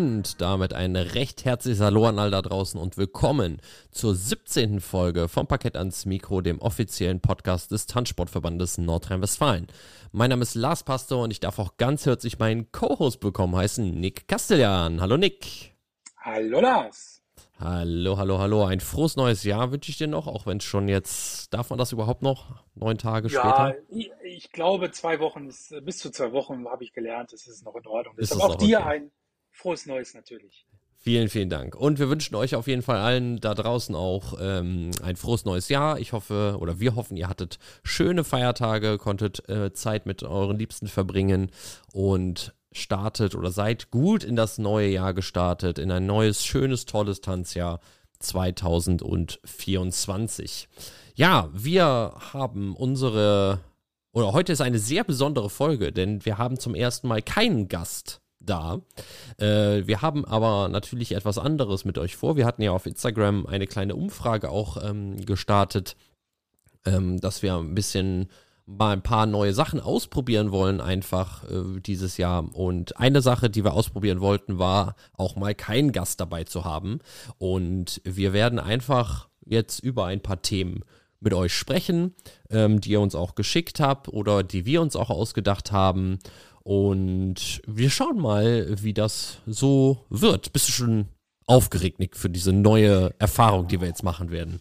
Und damit ein recht herzliches Hallo an all da draußen und willkommen zur 17. Folge vom Parkett ans Mikro, dem offiziellen Podcast des Tanzsportverbandes Nordrhein-Westfalen. Mein Name ist Lars Pastor und ich darf auch ganz herzlich meinen Co-Host bekommen heißen, Nick Castellan. Hallo Nick. Hallo Lars. Hallo, hallo, hallo. Ein frohes neues Jahr wünsche ich dir noch, auch wenn es schon jetzt, darf man das überhaupt noch? Neun Tage ja, später? Ich, ich glaube, zwei Wochen, ist, bis zu zwei Wochen habe ich gelernt, das ist noch in Ordnung. Ist Deshalb auch dir okay. ein frohes neues natürlich. Vielen, vielen Dank. Und wir wünschen euch auf jeden Fall allen da draußen auch ähm, ein frohes neues Jahr. Ich hoffe, oder wir hoffen, ihr hattet schöne Feiertage, konntet äh, Zeit mit euren Liebsten verbringen und startet oder seid gut in das neue Jahr gestartet, in ein neues, schönes, tolles Tanzjahr 2024. Ja, wir haben unsere, oder heute ist eine sehr besondere Folge, denn wir haben zum ersten Mal keinen Gast da. Äh, wir haben aber natürlich etwas anderes mit euch vor. Wir hatten ja auf Instagram eine kleine Umfrage auch ähm, gestartet, ähm, dass wir ein bisschen mal ein paar neue Sachen ausprobieren wollen, einfach äh, dieses Jahr. Und eine Sache, die wir ausprobieren wollten, war auch mal keinen Gast dabei zu haben. Und wir werden einfach jetzt über ein paar Themen mit euch sprechen, ähm, die ihr uns auch geschickt habt oder die wir uns auch ausgedacht haben. Und wir schauen mal, wie das so wird. Bist du schon aufgeregt, Nick, für diese neue Erfahrung, die wir jetzt machen werden?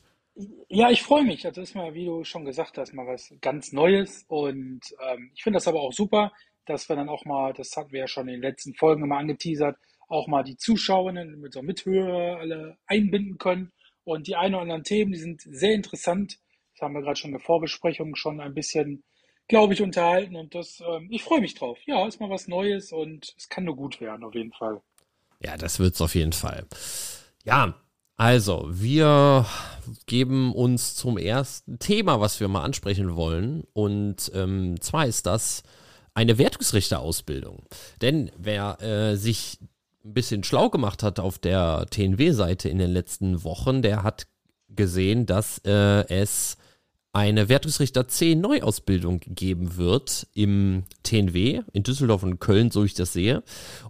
Ja, ich freue mich. Das ist mal, wie du schon gesagt hast, mal was ganz Neues. Und ähm, ich finde das aber auch super, dass wir dann auch mal, das hatten wir ja schon in den letzten Folgen immer angeteasert, auch mal die Zuschauerinnen mit so Mithörer alle einbinden können. Und die ein oder anderen Themen, die sind sehr interessant. Das haben wir gerade schon in der Vorbesprechung schon ein bisschen, glaube ich, unterhalten. Und das, ähm, ich freue mich drauf. Ja, ist mal was Neues und es kann nur gut werden, auf jeden Fall. Ja, das wird's auf jeden Fall. Ja, also, wir geben uns zum ersten Thema, was wir mal ansprechen wollen. Und ähm, zwar ist das eine Wertungsrichterausbildung. Denn wer äh, sich ein bisschen schlau gemacht hat auf der TNW-Seite in den letzten Wochen, der hat gesehen, dass äh, es eine Wertungsrichter C Neuausbildung geben wird im TNW in Düsseldorf und Köln, so ich das sehe.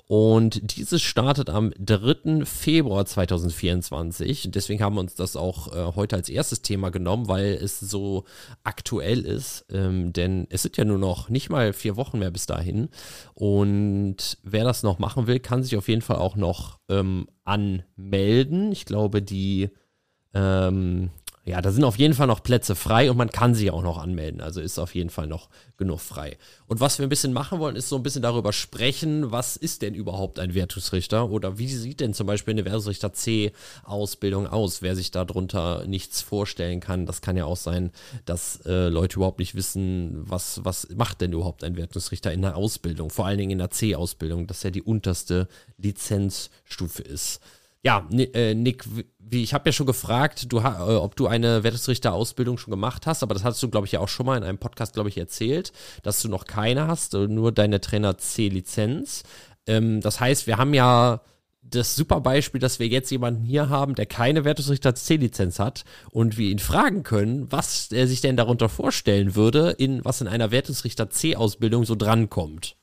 Und dieses startet am 3. Februar 2024. Deswegen haben wir uns das auch äh, heute als erstes Thema genommen, weil es so aktuell ist. Ähm, denn es sind ja nur noch nicht mal vier Wochen mehr bis dahin. Und wer das noch machen will, kann sich auf jeden Fall auch noch ähm, anmelden. Ich glaube, die ähm, ja, da sind auf jeden Fall noch Plätze frei und man kann sie auch noch anmelden. Also ist auf jeden Fall noch genug frei. Und was wir ein bisschen machen wollen, ist so ein bisschen darüber sprechen, was ist denn überhaupt ein Wertungsrichter oder wie sieht denn zum Beispiel eine Wertungsrichter C-Ausbildung aus? Wer sich darunter nichts vorstellen kann, das kann ja auch sein, dass äh, Leute überhaupt nicht wissen, was, was macht denn überhaupt ein Wertungsrichter in der Ausbildung, vor allen Dingen in der C-Ausbildung, das ja die unterste Lizenzstufe ist. Ja, äh, Nick, ich habe ja schon gefragt, du, äh, ob du eine Wertungsrichterausbildung schon gemacht hast, aber das hast du, glaube ich, ja auch schon mal in einem Podcast, glaube ich, erzählt, dass du noch keine hast, äh, nur deine Trainer C-Lizenz. Ähm, das heißt, wir haben ja das super Beispiel, dass wir jetzt jemanden hier haben, der keine Wertungsrichter C-Lizenz hat und wir ihn fragen können, was er sich denn darunter vorstellen würde, in was in einer Wertungsrichter C-Ausbildung so drankommt.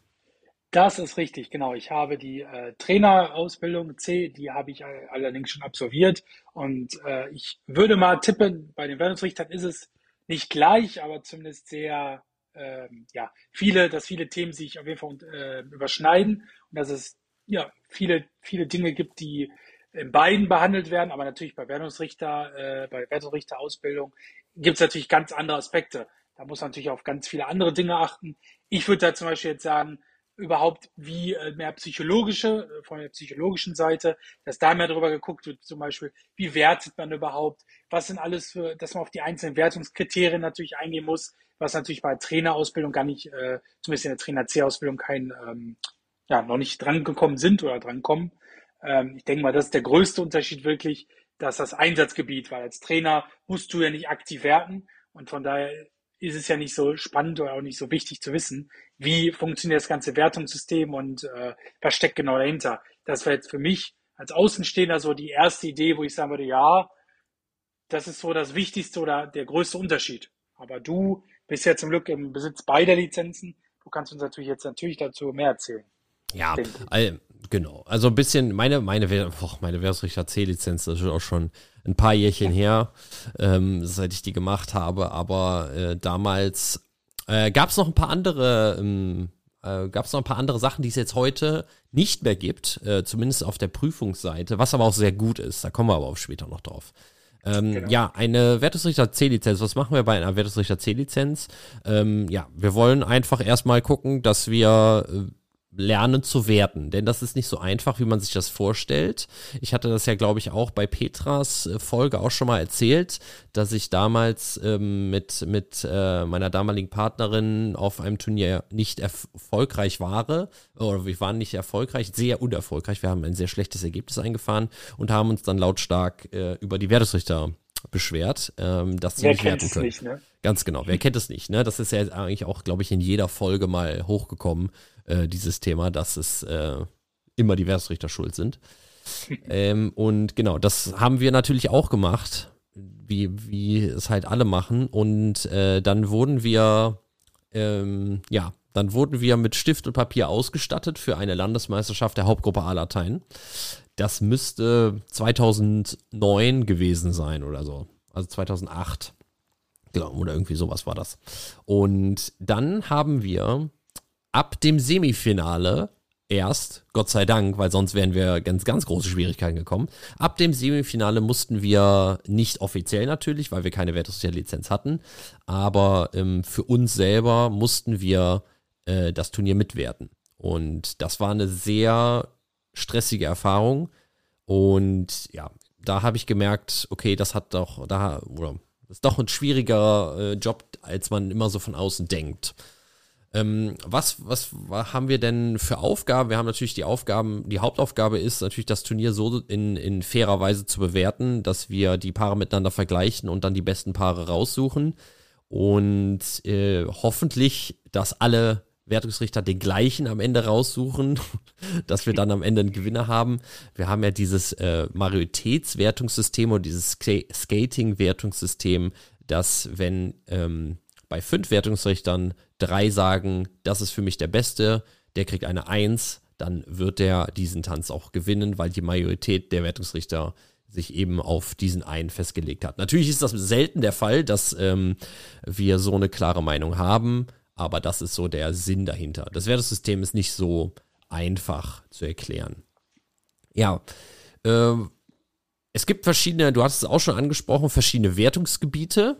Das ist richtig, genau. Ich habe die äh, Trainerausbildung C, die habe ich allerdings schon absolviert. Und äh, ich würde mal tippen, bei den Wertungsrichtern ist es nicht gleich, aber zumindest sehr, äh, ja, viele, dass viele Themen sich auf jeden Fall äh, überschneiden und dass es ja viele, viele Dinge gibt, die in beiden behandelt werden, aber natürlich bei Wertungsrichter, äh, bei Wertungsrichterausbildung gibt es natürlich ganz andere Aspekte. Da muss man natürlich auf ganz viele andere Dinge achten. Ich würde da zum Beispiel jetzt sagen, überhaupt wie äh, mehr psychologische, äh, von der psychologischen Seite, dass da mehr darüber geguckt wird, zum Beispiel, wie wertet man überhaupt, was sind alles für, dass man auf die einzelnen Wertungskriterien natürlich eingehen muss, was natürlich bei Trainerausbildung gar nicht, äh, zumindest in der Trainer C-Ausbildung kein, ähm, ja, noch nicht dran gekommen sind oder dran kommen. Ähm, ich denke mal, das ist der größte Unterschied wirklich, dass das Einsatzgebiet, weil als Trainer musst du ja nicht aktiv werten und von daher ist es ja nicht so spannend oder auch nicht so wichtig zu wissen, wie funktioniert das ganze Wertungssystem und äh, was steckt genau dahinter. Das wäre jetzt für mich als Außenstehender so die erste Idee, wo ich sagen würde, ja, das ist so das Wichtigste oder der größte Unterschied. Aber du bist ja zum Glück im Besitz beider Lizenzen. Du kannst uns natürlich jetzt natürlich dazu mehr erzählen. Ja, all, Genau. Also ein bisschen, meine, meine, boah, meine Wertungsrichter C-Lizenz, das ist auch schon ein paar Jährchen her, ähm, seit ich die gemacht habe. Aber äh, damals äh, gab es noch ein paar andere, ähm, äh, gab es noch ein paar andere Sachen, die es jetzt heute nicht mehr gibt, äh, zumindest auf der Prüfungsseite, was aber auch sehr gut ist. Da kommen wir aber auch später noch drauf. Ähm, genau. Ja, eine Wertungsrichter C-Lizenz. Was machen wir bei einer Wertungsrichter C-Lizenz? Ähm, ja, wir wollen einfach erstmal gucken, dass wir äh, lernen zu werten. Denn das ist nicht so einfach, wie man sich das vorstellt. Ich hatte das ja, glaube ich, auch bei Petras äh, Folge auch schon mal erzählt, dass ich damals ähm, mit, mit äh, meiner damaligen Partnerin auf einem Turnier nicht erfolgreich war. Oder wir waren nicht erfolgreich, sehr unerfolgreich. Wir haben ein sehr schlechtes Ergebnis eingefahren und haben uns dann lautstark äh, über die Wertungsrichter beschwert, ähm, dass sie Wer nicht werten können. Nicht, ne? Ganz genau. Wer kennt es nicht? Ne? Das ist ja eigentlich auch, glaube ich, in jeder Folge mal hochgekommen äh, dieses Thema, dass es äh, immer die Werksrichter schuld sind. ähm, und genau, das haben wir natürlich auch gemacht, wie, wie es halt alle machen. Und äh, dann wurden wir, ähm, ja, dann wurden wir mit Stift und Papier ausgestattet für eine Landesmeisterschaft der Hauptgruppe A-Latein. Das müsste 2009 gewesen sein oder so. Also 2008. Genau, oder irgendwie sowas war das. Und dann haben wir ab dem Semifinale erst, Gott sei Dank, weil sonst wären wir ganz, ganz große Schwierigkeiten gekommen. Ab dem Semifinale mussten wir nicht offiziell natürlich, weil wir keine Wertungslizenz hatten, aber ähm, für uns selber mussten wir äh, das Turnier mitwerten. Und das war eine sehr stressige Erfahrung. Und ja, da habe ich gemerkt, okay, das hat doch, da, oder ist doch ein schwieriger äh, Job, als man immer so von außen denkt. Ähm, was, was haben wir denn für Aufgaben? Wir haben natürlich die Aufgaben, die Hauptaufgabe ist natürlich das Turnier so in, in fairer Weise zu bewerten, dass wir die Paare miteinander vergleichen und dann die besten Paare raussuchen. Und äh, hoffentlich, dass alle Wertungsrichter den gleichen am Ende raussuchen, dass wir dann am Ende einen Gewinner haben. Wir haben ja dieses äh, Majoritätswertungssystem und dieses Skating-Wertungssystem, dass wenn ähm, bei fünf Wertungsrichtern drei sagen, das ist für mich der Beste, der kriegt eine Eins, dann wird der diesen Tanz auch gewinnen, weil die Majorität der Wertungsrichter sich eben auf diesen einen festgelegt hat. Natürlich ist das selten der Fall, dass ähm, wir so eine klare Meinung haben, aber das ist so der Sinn dahinter. Das Wertungssystem ist nicht so einfach zu erklären. Ja, äh, es gibt verschiedene, du hast es auch schon angesprochen, verschiedene Wertungsgebiete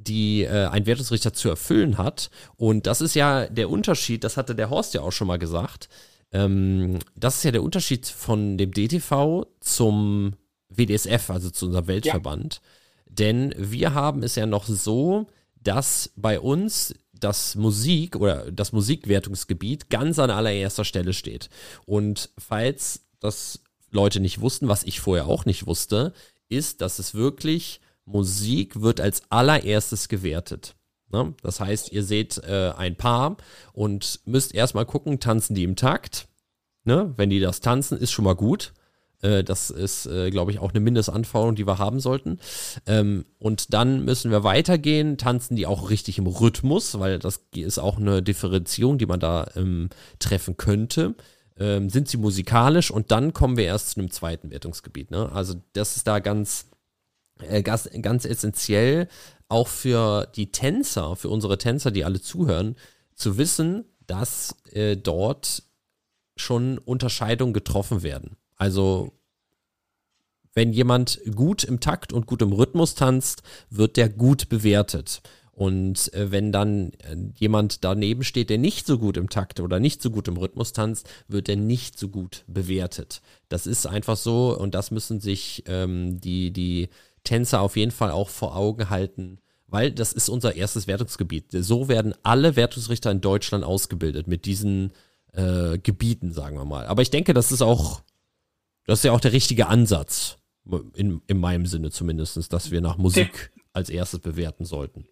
die äh, ein Wertungsrichter zu erfüllen hat. Und das ist ja der Unterschied, das hatte der Horst ja auch schon mal gesagt. Ähm, das ist ja der Unterschied von dem DTV zum WDSF, also zu unserem Weltverband. Ja. Denn wir haben es ja noch so, dass bei uns das Musik oder das Musikwertungsgebiet ganz an allererster Stelle steht. Und falls das Leute nicht wussten, was ich vorher auch nicht wusste, ist, dass es wirklich Musik wird als allererstes gewertet. Ne? Das heißt, ihr seht äh, ein Paar und müsst erstmal gucken, tanzen die im Takt. Ne? Wenn die das tanzen, ist schon mal gut. Äh, das ist, äh, glaube ich, auch eine Mindestanforderung, die wir haben sollten. Ähm, und dann müssen wir weitergehen. Tanzen die auch richtig im Rhythmus, weil das ist auch eine Differenzierung, die man da ähm, treffen könnte. Ähm, sind sie musikalisch und dann kommen wir erst zu einem zweiten Wertungsgebiet. Ne? Also das ist da ganz äh, ganz, ganz essentiell auch für die Tänzer, für unsere Tänzer, die alle zuhören, zu wissen, dass dort schon Unterscheidungen getroffen werden. Also wenn jemand gut im Takt und gut im Rhythmus tanzt, wird der gut bewertet. Und äh, wenn dann äh, jemand daneben steht, der nicht so gut im Takt oder nicht so gut im Rhythmus tanzt, wird er nicht so gut bewertet. Das ist einfach so und das müssen sich ähm, die, die Tänzer auf jeden Fall auch vor Augen halten, weil das ist unser erstes Wertungsgebiet. So werden alle Wertungsrichter in Deutschland ausgebildet mit diesen äh, Gebieten, sagen wir mal. Aber ich denke, das ist auch, das ist ja auch der richtige Ansatz, in, in meinem Sinne zumindest, dass wir nach Musik als erstes bewerten sollten.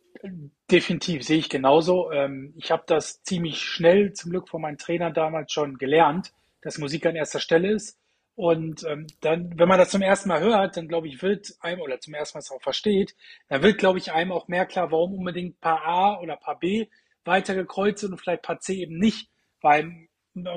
Definitiv, sehe ich genauso. Ähm, ich habe das ziemlich schnell, zum Glück von meinem Trainer damals schon gelernt, dass Musik an erster Stelle ist. Und ähm, dann, wenn man das zum ersten Mal hört, dann glaube ich, wird einem oder zum ersten Mal es auch versteht, dann wird, glaube ich, einem auch mehr klar, warum unbedingt Paar A oder Paar B weitergekreuzt sind und vielleicht Paar C eben nicht. Weil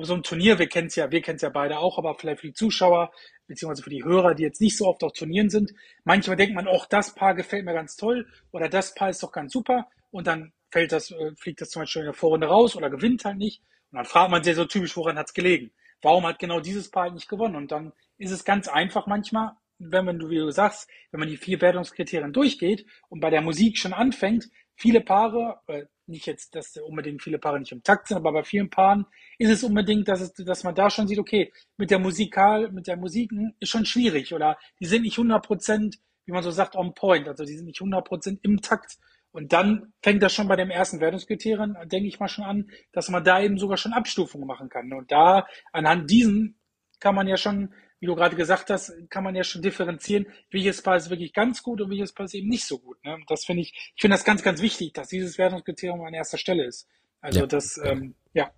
so ein Turnier, wir kennen es ja, wir kennen es ja beide auch, aber vielleicht für die Zuschauer, beziehungsweise für die Hörer, die jetzt nicht so oft auf Turnieren sind. Manchmal denkt man, auch das Paar gefällt mir ganz toll oder das Paar ist doch ganz super und dann fällt das, äh, fliegt das zum Beispiel in der Vorrunde raus oder gewinnt halt nicht. Und dann fragt man sich so typisch, woran hat es gelegen? Warum hat genau dieses Paar halt nicht gewonnen? Und dann ist es ganz einfach manchmal, wenn man, wie du sagst, wenn man die vier Wertungskriterien durchgeht und bei der Musik schon anfängt, viele Paare, äh, nicht jetzt, dass unbedingt viele Paare nicht im Takt sind, aber bei vielen Paaren ist es unbedingt, dass, es, dass man da schon sieht, okay, mit der Musikal, mit der Musiken ist schon schwierig oder die sind nicht 100 Prozent, wie man so sagt, on point, also die sind nicht 100 Prozent im Takt. Und dann fängt das schon bei dem ersten Wertungskriterien, denke ich mal schon an, dass man da eben sogar schon Abstufungen machen kann. Und da anhand diesen kann man ja schon wie du gerade gesagt hast, kann man ja schon differenzieren, welches Paar ist wirklich ganz gut und welches Paar ist eben nicht so gut. Ne? Das finde ich, ich finde das ganz, ganz wichtig, dass dieses Wertungskriterium an erster Stelle ist. Also ja. das, ähm, ja.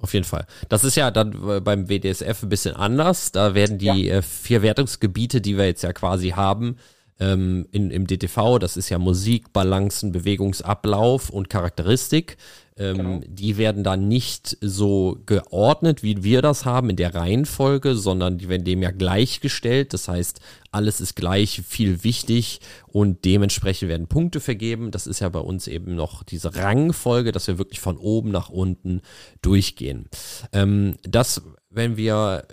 Auf jeden Fall. Das ist ja dann beim WDSF ein bisschen anders. Da werden die ja. Äh, vier Wertungsgebiete, die wir jetzt ja quasi haben, ähm, in, im DTV, das ist ja Musik, Balancen, Bewegungsablauf und Charakteristik. Ähm, genau. Die werden dann nicht so geordnet, wie wir das haben in der Reihenfolge, sondern die werden dem ja gleichgestellt. Das heißt, alles ist gleich viel wichtig und dementsprechend werden Punkte vergeben. Das ist ja bei uns eben noch diese Rangfolge, dass wir wirklich von oben nach unten durchgehen. Ähm, das, wenn wir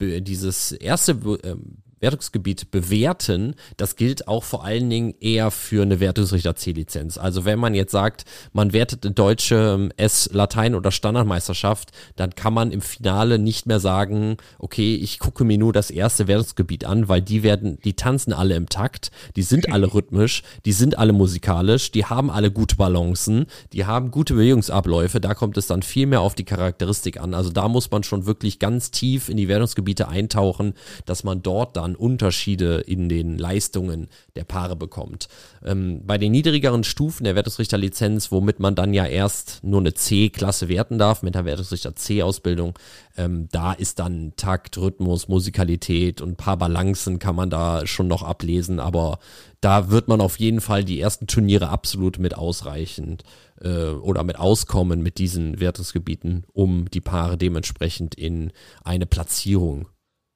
dieses erste ähm, Wertungsgebiet bewerten, das gilt auch vor allen Dingen eher für eine Wertungsrichter C-Lizenz. Also wenn man jetzt sagt, man wertet eine deutsche ähm, S-Latein- oder Standardmeisterschaft, dann kann man im Finale nicht mehr sagen, okay, ich gucke mir nur das erste Wertungsgebiet an, weil die werden, die tanzen alle im Takt, die sind alle rhythmisch, die sind alle musikalisch, die haben alle gute Balancen, die haben gute Bewegungsabläufe, da kommt es dann viel mehr auf die Charakteristik an. Also da muss man schon wirklich ganz tief in die Wertungsgebiete eintauchen, dass man dort dann man Unterschiede in den Leistungen der Paare bekommt. Ähm, bei den niedrigeren Stufen der Wertungsrichterlizenz, womit man dann ja erst nur eine C-Klasse werten darf, mit der Wertungsrichter C-Ausbildung, ähm, da ist dann Takt, Rhythmus, Musikalität und ein paar Balancen kann man da schon noch ablesen, aber da wird man auf jeden Fall die ersten Turniere absolut mit ausreichend äh, oder mit auskommen mit diesen Wertungsgebieten, um die Paare dementsprechend in eine Platzierung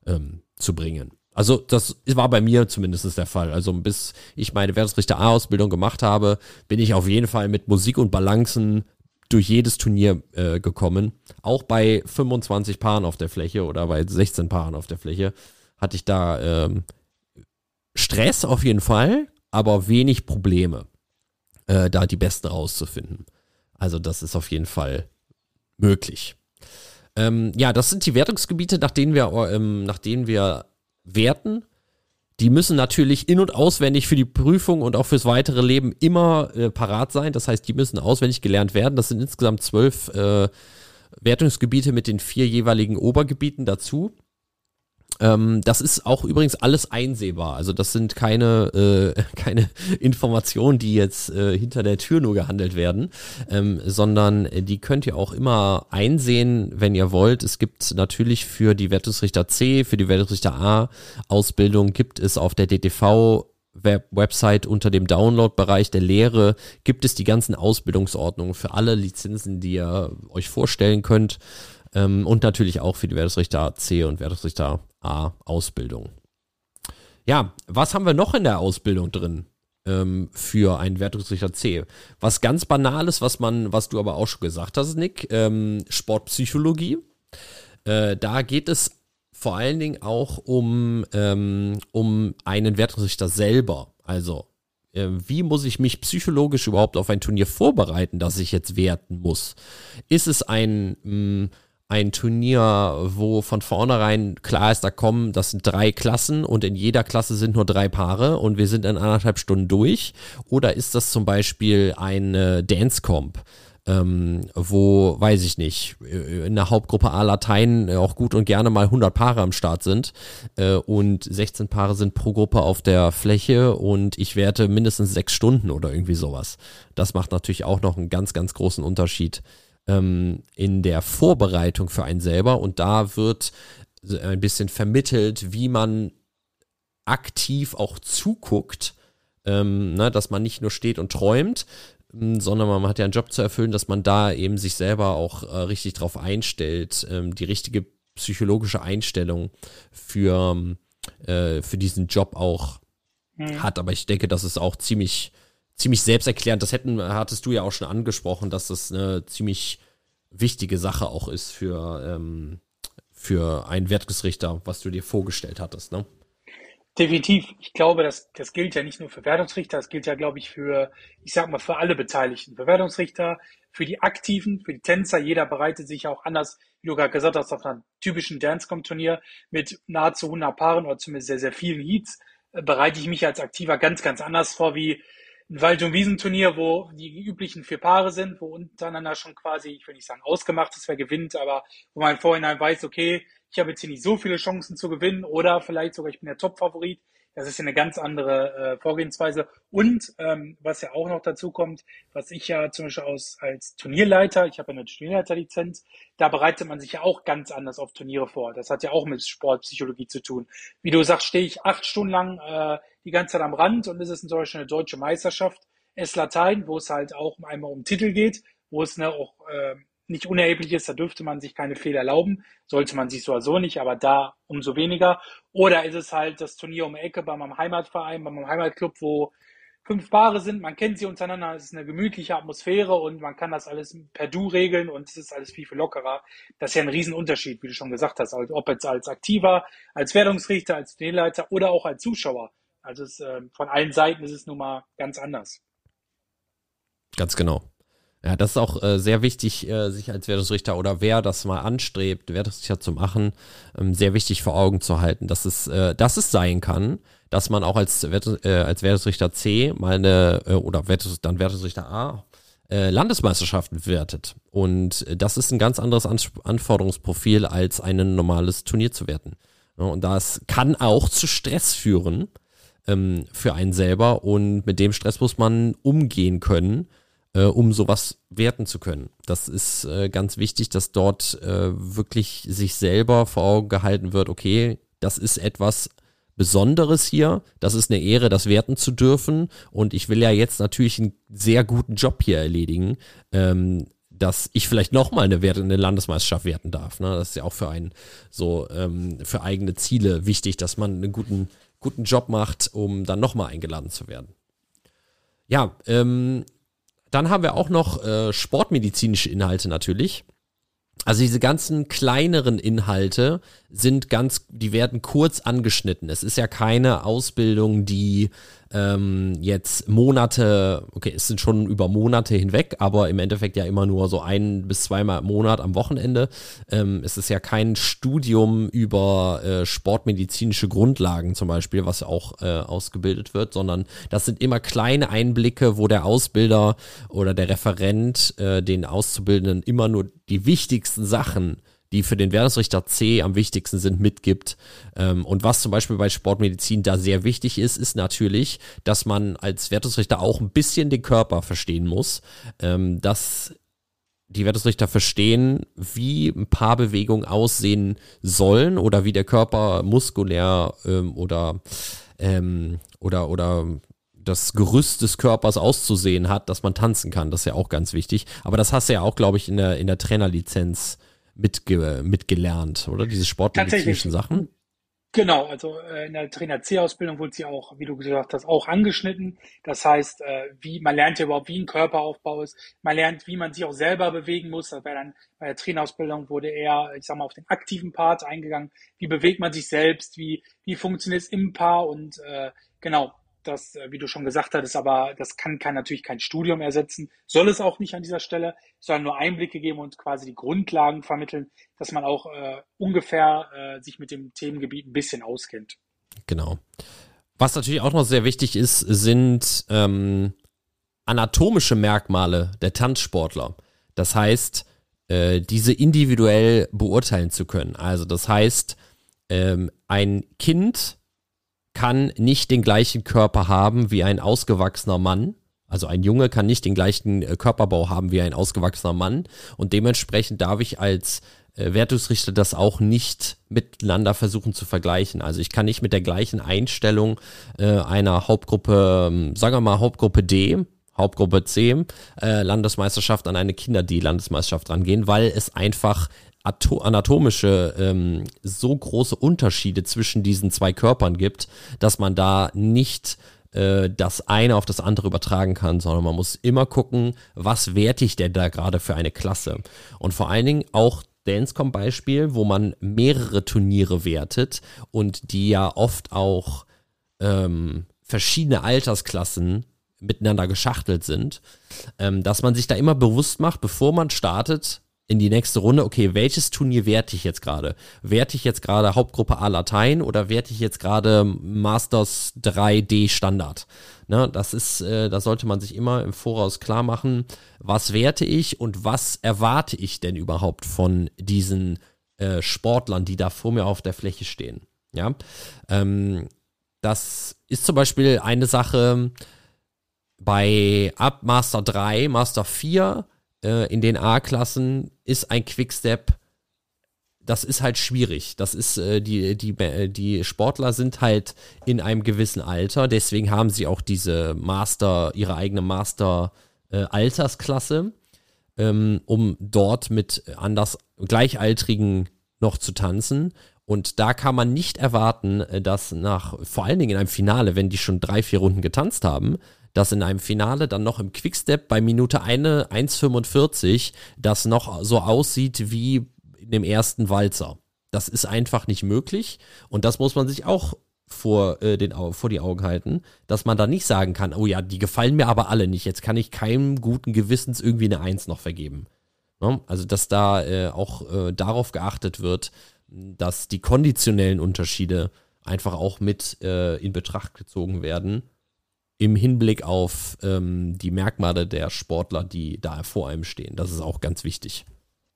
ähm, zu bringen. Also das war bei mir zumindest der Fall. Also bis ich meine Wertungsrichter A-Ausbildung gemacht habe, bin ich auf jeden Fall mit Musik und Balancen durch jedes Turnier äh, gekommen. Auch bei 25 Paaren auf der Fläche oder bei 16 Paaren auf der Fläche hatte ich da ähm, Stress auf jeden Fall, aber wenig Probleme, äh, da die Besten rauszufinden. Also das ist auf jeden Fall möglich. Ähm, ja, das sind die Wertungsgebiete, nach denen wir, ähm, nach denen wir werten. Die müssen natürlich in- und auswendig für die Prüfung und auch fürs weitere Leben immer äh, parat sein. Das heißt, die müssen auswendig gelernt werden. Das sind insgesamt zwölf äh, Wertungsgebiete mit den vier jeweiligen Obergebieten dazu. Ähm, das ist auch übrigens alles einsehbar. Also das sind keine, äh, keine Informationen, die jetzt äh, hinter der Tür nur gehandelt werden, ähm, sondern die könnt ihr auch immer einsehen, wenn ihr wollt. Es gibt natürlich für die Wertungsrichter C, für die Wertungsrichter A Ausbildung gibt es auf der DTV Web Website unter dem Download-Bereich der Lehre gibt es die ganzen Ausbildungsordnungen für alle Lizenzen, die ihr euch vorstellen könnt. Ähm, und natürlich auch für die Wertungsrichter C und Wertungsrichter A Ausbildung. Ja, was haben wir noch in der Ausbildung drin? Ähm, für einen Wertungsrichter C. Was ganz Banales, was man, was du aber auch schon gesagt hast, Nick, ähm, Sportpsychologie. Äh, da geht es vor allen Dingen auch um, ähm, um einen Wertungsrichter selber. Also, äh, wie muss ich mich psychologisch überhaupt auf ein Turnier vorbereiten, das ich jetzt werten muss? Ist es ein mh, mm, ein Turnier, wo von vornherein klar ist, da kommen, das sind drei Klassen und in jeder Klasse sind nur drei Paare und wir sind in anderthalb Stunden durch? Oder ist das zum Beispiel eine Dance Comp? Ähm, wo, weiß ich nicht, in der Hauptgruppe A Latein auch gut und gerne mal 100 Paare am Start sind äh, und 16 Paare sind pro Gruppe auf der Fläche und ich werte mindestens sechs Stunden oder irgendwie sowas. Das macht natürlich auch noch einen ganz, ganz großen Unterschied ähm, in der Vorbereitung für einen selber und da wird ein bisschen vermittelt, wie man aktiv auch zuguckt, ähm, ne, dass man nicht nur steht und träumt, sondern man hat ja einen Job zu erfüllen, dass man da eben sich selber auch äh, richtig drauf einstellt, ähm, die richtige psychologische Einstellung für, äh, für diesen Job auch mhm. hat. Aber ich denke, das ist auch ziemlich, ziemlich selbsterklärend. Das hätten, hattest du ja auch schon angesprochen, dass das eine ziemlich wichtige Sache auch ist für, ähm, für einen Wertungsrichter, was du dir vorgestellt hattest, ne? Definitiv. Ich glaube, das, das gilt ja nicht nur für Wertungsrichter, das gilt ja, glaube ich, für, ich sag mal, für alle Beteiligten. Für Wertungsrichter, für die Aktiven, für die Tänzer. Jeder bereitet sich auch anders, wie du gerade gesagt hast, auf einem typischen Dancecom-Turnier mit nahezu 100 Paaren oder zumindest sehr, sehr vielen Heats, äh, bereite ich mich als Aktiver ganz, ganz anders vor, wie ein Wald- und Wiesenturnier, wo die üblichen vier Paare sind, wo untereinander schon quasi, ich will nicht sagen ausgemacht ist, wer gewinnt, aber wo man im Vorhinein weiß, okay, ich habe jetzt hier nicht so viele Chancen zu gewinnen oder vielleicht sogar ich bin der Top-Favorit. Das ist eine ganz andere äh, Vorgehensweise. Und ähm, was ja auch noch dazu kommt, was ich ja zum Beispiel aus, als Turnierleiter, ich habe ja eine Turnierleiterlizenz, da bereitet man sich ja auch ganz anders auf Turniere vor. Das hat ja auch mit Sportpsychologie zu tun. Wie du sagst, stehe ich acht Stunden lang äh, die ganze Zeit am Rand und es ist zum Beispiel eine deutsche Meisterschaft, S Latein, wo es halt auch einmal um Titel geht, wo es ne, auch äh, nicht unerheblich ist, da dürfte man sich keine Fehler erlauben, sollte man sich so oder so nicht, aber da umso weniger. Oder ist es halt das Turnier um die Ecke bei meinem Heimatverein, bei meinem Heimatclub, wo fünf Paare sind, man kennt sie untereinander, es ist eine gemütliche Atmosphäre und man kann das alles per Du regeln und es ist alles viel, viel lockerer. Das ist ja ein Riesenunterschied, wie du schon gesagt hast, also ob jetzt als Aktiver, als Wertungsrichter, als Turnierleiter oder auch als Zuschauer. Also es, äh, von allen Seiten ist es nun mal ganz anders. Ganz genau. Ja, das ist auch äh, sehr wichtig, äh, sich als Wertungsrichter oder wer das mal anstrebt, Wertungsrichter zu machen, ähm, sehr wichtig vor Augen zu halten, dass es, äh, dass es sein kann, dass man auch als, Wert, äh, als Wertungsrichter C mal eine, äh, oder Wertungs, dann Wertungsrichter A äh, Landesmeisterschaften wertet. Und das ist ein ganz anderes An Anforderungsprofil, als ein normales Turnier zu werten. Und das kann auch zu Stress führen ähm, für einen selber und mit dem Stress muss man umgehen können äh, um sowas werten zu können. Das ist äh, ganz wichtig, dass dort äh, wirklich sich selber vor Augen gehalten wird, okay, das ist etwas Besonderes hier, das ist eine Ehre, das werten zu dürfen und ich will ja jetzt natürlich einen sehr guten Job hier erledigen, ähm, dass ich vielleicht nochmal eine, Wert eine Landesmeisterschaft werten darf. Ne? Das ist ja auch für einen so ähm, für eigene Ziele wichtig, dass man einen guten, guten Job macht, um dann nochmal eingeladen zu werden. Ja, ähm, dann haben wir auch noch äh, sportmedizinische Inhalte natürlich. Also diese ganzen kleineren Inhalte sind ganz, die werden kurz angeschnitten. Es ist ja keine Ausbildung, die ähm, jetzt Monate, okay, es sind schon über Monate hinweg, aber im Endeffekt ja immer nur so ein bis zweimal im Monat am Wochenende. Ähm, es ist ja kein Studium über äh, sportmedizinische Grundlagen zum Beispiel, was auch äh, ausgebildet wird, sondern das sind immer kleine Einblicke, wo der Ausbilder oder der Referent äh, den Auszubildenden immer nur die wichtigsten Sachen die für den Wertungsrichter C am wichtigsten sind, mitgibt. Ähm, und was zum Beispiel bei Sportmedizin da sehr wichtig ist, ist natürlich, dass man als Wertungsrichter auch ein bisschen den Körper verstehen muss, ähm, dass die Wertungsrichter verstehen, wie ein paar Bewegungen aussehen sollen oder wie der Körper muskulär ähm, oder oder oder das Gerüst des Körpers auszusehen hat, dass man tanzen kann. Das ist ja auch ganz wichtig. Aber das hast du ja auch, glaube ich, in der, in der Trainerlizenz mitge mitgelernt, oder? Diese sportmedizinischen Sachen? Genau, also äh, in der Trainer C-Ausbildung wurde sie auch, wie du gesagt hast, auch angeschnitten. Das heißt, äh, wie man lernt ja überhaupt, wie ein Körperaufbau ist. Man lernt, wie man sich auch selber bewegen muss. Das dann bei der Trainerausbildung wurde eher, ich sag mal, auf den aktiven Part eingegangen. Wie bewegt man sich selbst? Wie wie funktioniert es im Paar? Und äh, genau, das, äh, wie du schon gesagt hattest, aber das kann, kann natürlich kein Studium ersetzen, soll es auch nicht an dieser Stelle, sondern nur Einblicke geben und quasi die Grundlagen vermitteln, dass man auch äh, ungefähr äh, sich mit dem Themengebiet ein bisschen auskennt. Genau. Was natürlich auch noch sehr wichtig ist, sind ähm, anatomische Merkmale der Tanzsportler. Das heißt, äh, diese individuell beurteilen zu können. Also das heißt, ähm, ein Kind kann nicht den gleichen Körper haben wie ein ausgewachsener Mann. Also ein Junge kann nicht den gleichen äh, Körperbau haben wie ein ausgewachsener Mann. Und dementsprechend darf ich als äh, Wertungsrichter das auch nicht miteinander versuchen zu vergleichen. Also ich kann nicht mit der gleichen Einstellung äh, einer Hauptgruppe, ähm, sagen wir mal Hauptgruppe D, Hauptgruppe C äh, Landesmeisterschaft an eine Kinder-D-Landesmeisterschaft rangehen, weil es einfach anatomische ähm, so große Unterschiede zwischen diesen zwei Körpern gibt, dass man da nicht äh, das eine auf das andere übertragen kann, sondern man muss immer gucken, was werte ich denn da gerade für eine Klasse. Und vor allen Dingen auch Dancecom-Beispiel, wo man mehrere Turniere wertet und die ja oft auch ähm, verschiedene Altersklassen miteinander geschachtelt sind, ähm, dass man sich da immer bewusst macht, bevor man startet in die nächste Runde, okay, welches Turnier werte ich jetzt gerade? Werte ich jetzt gerade Hauptgruppe A Latein oder werte ich jetzt gerade Masters 3D Standard? Ne, das ist, äh, da sollte man sich immer im Voraus klar machen, was werte ich und was erwarte ich denn überhaupt von diesen äh, Sportlern, die da vor mir auf der Fläche stehen. Ja, ähm, das ist zum Beispiel eine Sache, bei ab Master 3, Master 4 äh, in den A-Klassen ist ein Quickstep, das ist halt schwierig. Das ist, äh, die, die, die Sportler sind halt in einem gewissen Alter, deswegen haben sie auch diese Master, ihre eigene Master-Altersklasse, äh, ähm, um dort mit anders Gleichaltrigen noch zu tanzen. Und da kann man nicht erwarten, äh, dass nach, vor allen Dingen in einem Finale, wenn die schon drei, vier Runden getanzt haben, dass in einem Finale dann noch im Quickstep bei Minute 1,45 das noch so aussieht wie in dem ersten Walzer. Das ist einfach nicht möglich und das muss man sich auch vor, äh, den, vor die Augen halten, dass man da nicht sagen kann, oh ja, die gefallen mir aber alle nicht, jetzt kann ich keinem guten Gewissens irgendwie eine Eins noch vergeben. Ne? Also, dass da äh, auch äh, darauf geachtet wird, dass die konditionellen Unterschiede einfach auch mit äh, in Betracht gezogen werden im Hinblick auf ähm, die Merkmale der Sportler, die da vor einem stehen. Das ist auch ganz wichtig.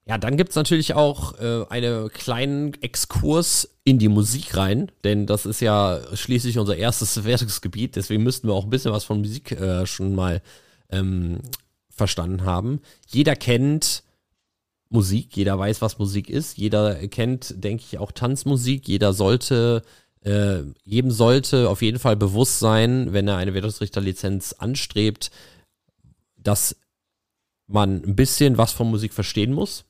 Ja, dann gibt es natürlich auch äh, einen kleinen Exkurs in die Musik rein, denn das ist ja schließlich unser erstes Wertungsgebiet, deswegen müssten wir auch ein bisschen was von Musik äh, schon mal ähm, verstanden haben. Jeder kennt Musik, jeder weiß, was Musik ist, jeder kennt, denke ich, auch Tanzmusik, jeder sollte äh, jedem sollte auf jeden Fall bewusst sein, wenn er eine Wertungsrichterlizenz anstrebt, dass man ein bisschen was von Musik verstehen muss.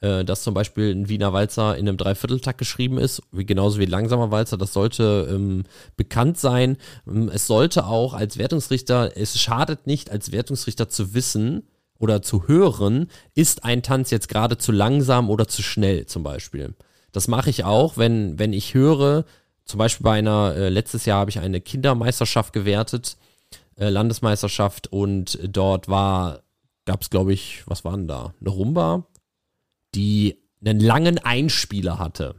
Äh, dass zum Beispiel ein Wiener Walzer in einem Dreivierteltakt geschrieben ist, wie, genauso wie ein langsamer Walzer, das sollte ähm, bekannt sein. Ähm, es sollte auch als Wertungsrichter, es schadet nicht, als Wertungsrichter zu wissen, oder zu hören, ist ein Tanz jetzt gerade zu langsam oder zu schnell zum Beispiel. Das mache ich auch, wenn, wenn ich höre, zum Beispiel bei einer, äh, letztes Jahr habe ich eine Kindermeisterschaft gewertet, äh, Landesmeisterschaft und dort war, gab es glaube ich, was waren da? Eine Rumba, die einen langen Einspieler hatte.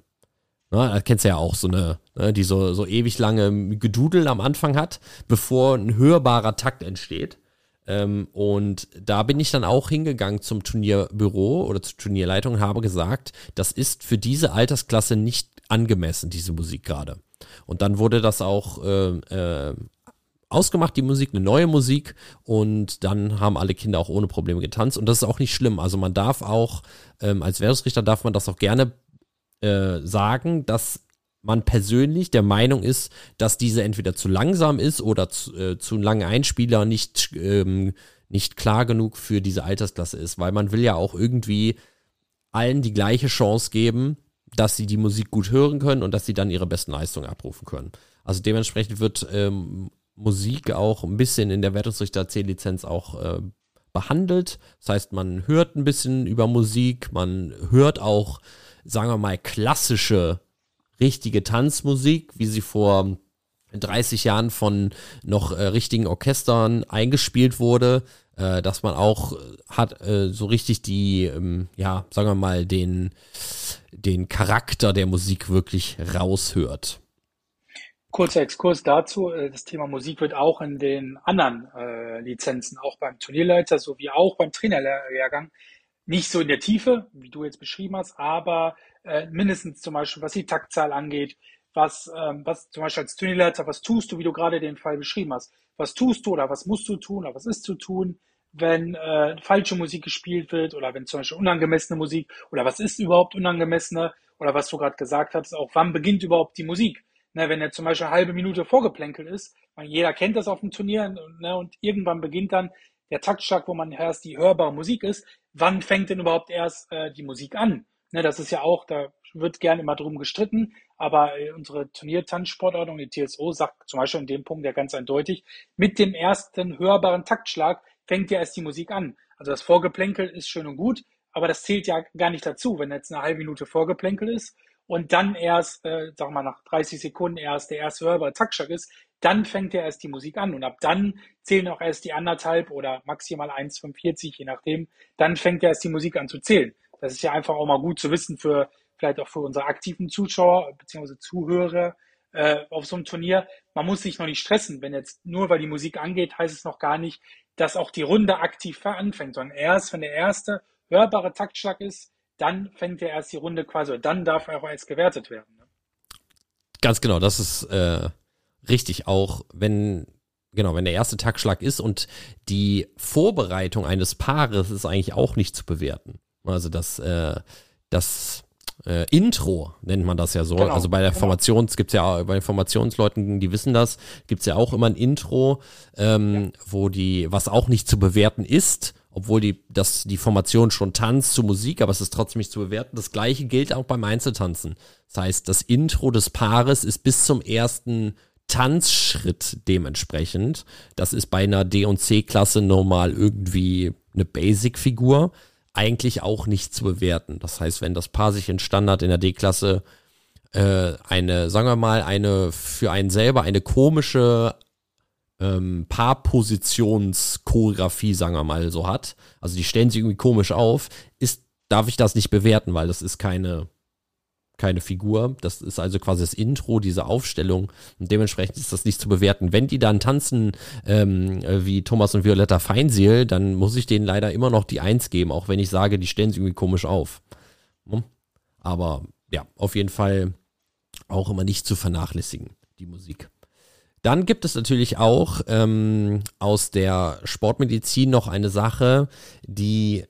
Na, das kennst du ja auch, so eine, ne, die so, so ewig lange Gedudel am Anfang hat, bevor ein hörbarer Takt entsteht. Ähm, und da bin ich dann auch hingegangen zum Turnierbüro oder zur Turnierleitung und habe gesagt, das ist für diese Altersklasse nicht angemessen, diese Musik gerade. Und dann wurde das auch äh, äh, ausgemacht, die Musik, eine neue Musik und dann haben alle Kinder auch ohne Probleme getanzt und das ist auch nicht schlimm. Also man darf auch, ähm, als Wertungsrichter darf man das auch gerne äh, sagen, dass man persönlich der Meinung ist, dass diese entweder zu langsam ist oder zu, äh, zu lange Einspieler nicht, ähm, nicht klar genug für diese Altersklasse ist, weil man will ja auch irgendwie allen die gleiche Chance geben, dass sie die Musik gut hören können und dass sie dann ihre besten Leistungen abrufen können. Also dementsprechend wird ähm, Musik auch ein bisschen in der Wertungsrichter C-Lizenz auch äh, behandelt. Das heißt, man hört ein bisschen über Musik, man hört auch, sagen wir mal, klassische, richtige Tanzmusik, wie sie vor 30 Jahren von noch äh, richtigen Orchestern eingespielt wurde, äh, dass man auch äh, hat äh, so richtig die, ähm, ja, sagen wir mal, den, den Charakter der Musik wirklich raushört. Kurzer Exkurs dazu. Äh, das Thema Musik wird auch in den anderen äh, Lizenzen, auch beim Turnierleiter sowie auch beim Trainerlehrgang, nicht so in der Tiefe, wie du jetzt beschrieben hast, aber äh, mindestens zum Beispiel, was die Taktzahl angeht, was, ähm, was zum Beispiel als Turnierleiter, was tust du, wie du gerade den Fall beschrieben hast, was tust du oder was musst du tun oder was ist zu tun, wenn äh, falsche Musik gespielt wird oder wenn zum Beispiel unangemessene Musik oder was ist überhaupt unangemessene oder was du gerade gesagt hast, auch wann beginnt überhaupt die Musik. Ne, wenn er zum Beispiel eine halbe Minute vorgeplänkelt ist, weil jeder kennt das auf dem Turnier ne, und irgendwann beginnt dann der Taktschlag, wo man erst die hörbare Musik ist, wann fängt denn überhaupt erst äh, die Musik an? Ne, das ist ja auch, da wird gerne immer drum gestritten, aber äh, unsere Turniertanzsportordnung, die TSO, sagt zum Beispiel in dem Punkt ja ganz eindeutig, mit dem ersten hörbaren Taktschlag fängt ja erst die Musik an. Also das Vorgeplänkel ist schön und gut, aber das zählt ja gar nicht dazu, wenn jetzt eine halbe Minute Vorgeplänkel ist und dann erst, äh, sag mal, nach 30 Sekunden erst der erste hörbare Taktschlag ist, dann fängt ja erst die Musik an und ab dann zählen auch erst die anderthalb oder maximal 1,45, je nachdem, dann fängt ja erst die Musik an zu zählen. Das ist ja einfach auch mal gut zu wissen für vielleicht auch für unsere aktiven Zuschauer bzw. Zuhörer äh, auf so einem Turnier. Man muss sich noch nicht stressen, wenn jetzt nur weil die Musik angeht, heißt es noch gar nicht, dass auch die Runde aktiv anfängt, sondern erst, wenn der erste hörbare Taktschlag ist, dann fängt ja erst die Runde quasi, dann darf er auch erst gewertet werden. Ne? Ganz genau, das ist äh, richtig. Auch wenn, genau, wenn der erste Taktschlag ist und die Vorbereitung eines Paares ist eigentlich auch nicht zu bewerten. Also das, äh, das äh, Intro nennt man das ja so. Genau, also bei der genau. Formations gibt's ja bei den Formationsleuten, die wissen das, gibt's ja auch immer ein Intro, ähm, ja. wo die, was auch nicht zu bewerten ist, obwohl die, das, die Formation schon tanzt zu Musik, aber es ist trotzdem nicht zu bewerten. Das gleiche gilt auch beim Einzeltanzen. Das heißt, das Intro des Paares ist bis zum ersten Tanzschritt dementsprechend. Das ist bei einer D- und C-Klasse normal irgendwie eine Basic-Figur eigentlich auch nicht zu bewerten. Das heißt, wenn das Paar sich in Standard in der D-Klasse äh, eine, sagen wir mal, eine für einen selber eine komische ähm, Paarpositions-Choreografie, sagen wir mal, so hat, also die stellen sich irgendwie komisch auf, ist, darf ich das nicht bewerten, weil das ist keine keine Figur. Das ist also quasi das Intro, diese Aufstellung. Und dementsprechend ist das nicht zu bewerten. Wenn die dann tanzen ähm, wie Thomas und Violetta Feinsiel, dann muss ich denen leider immer noch die Eins geben, auch wenn ich sage, die stellen sich irgendwie komisch auf. Hm? Aber ja, auf jeden Fall auch immer nicht zu vernachlässigen, die Musik. Dann gibt es natürlich auch ähm, aus der Sportmedizin noch eine Sache, die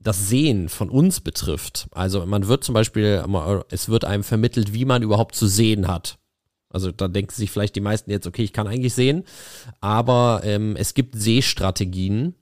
das Sehen von uns betrifft. Also man wird zum Beispiel, es wird einem vermittelt, wie man überhaupt zu sehen hat. Also da denken sich vielleicht die meisten jetzt, okay, ich kann eigentlich sehen, aber ähm, es gibt Sehstrategien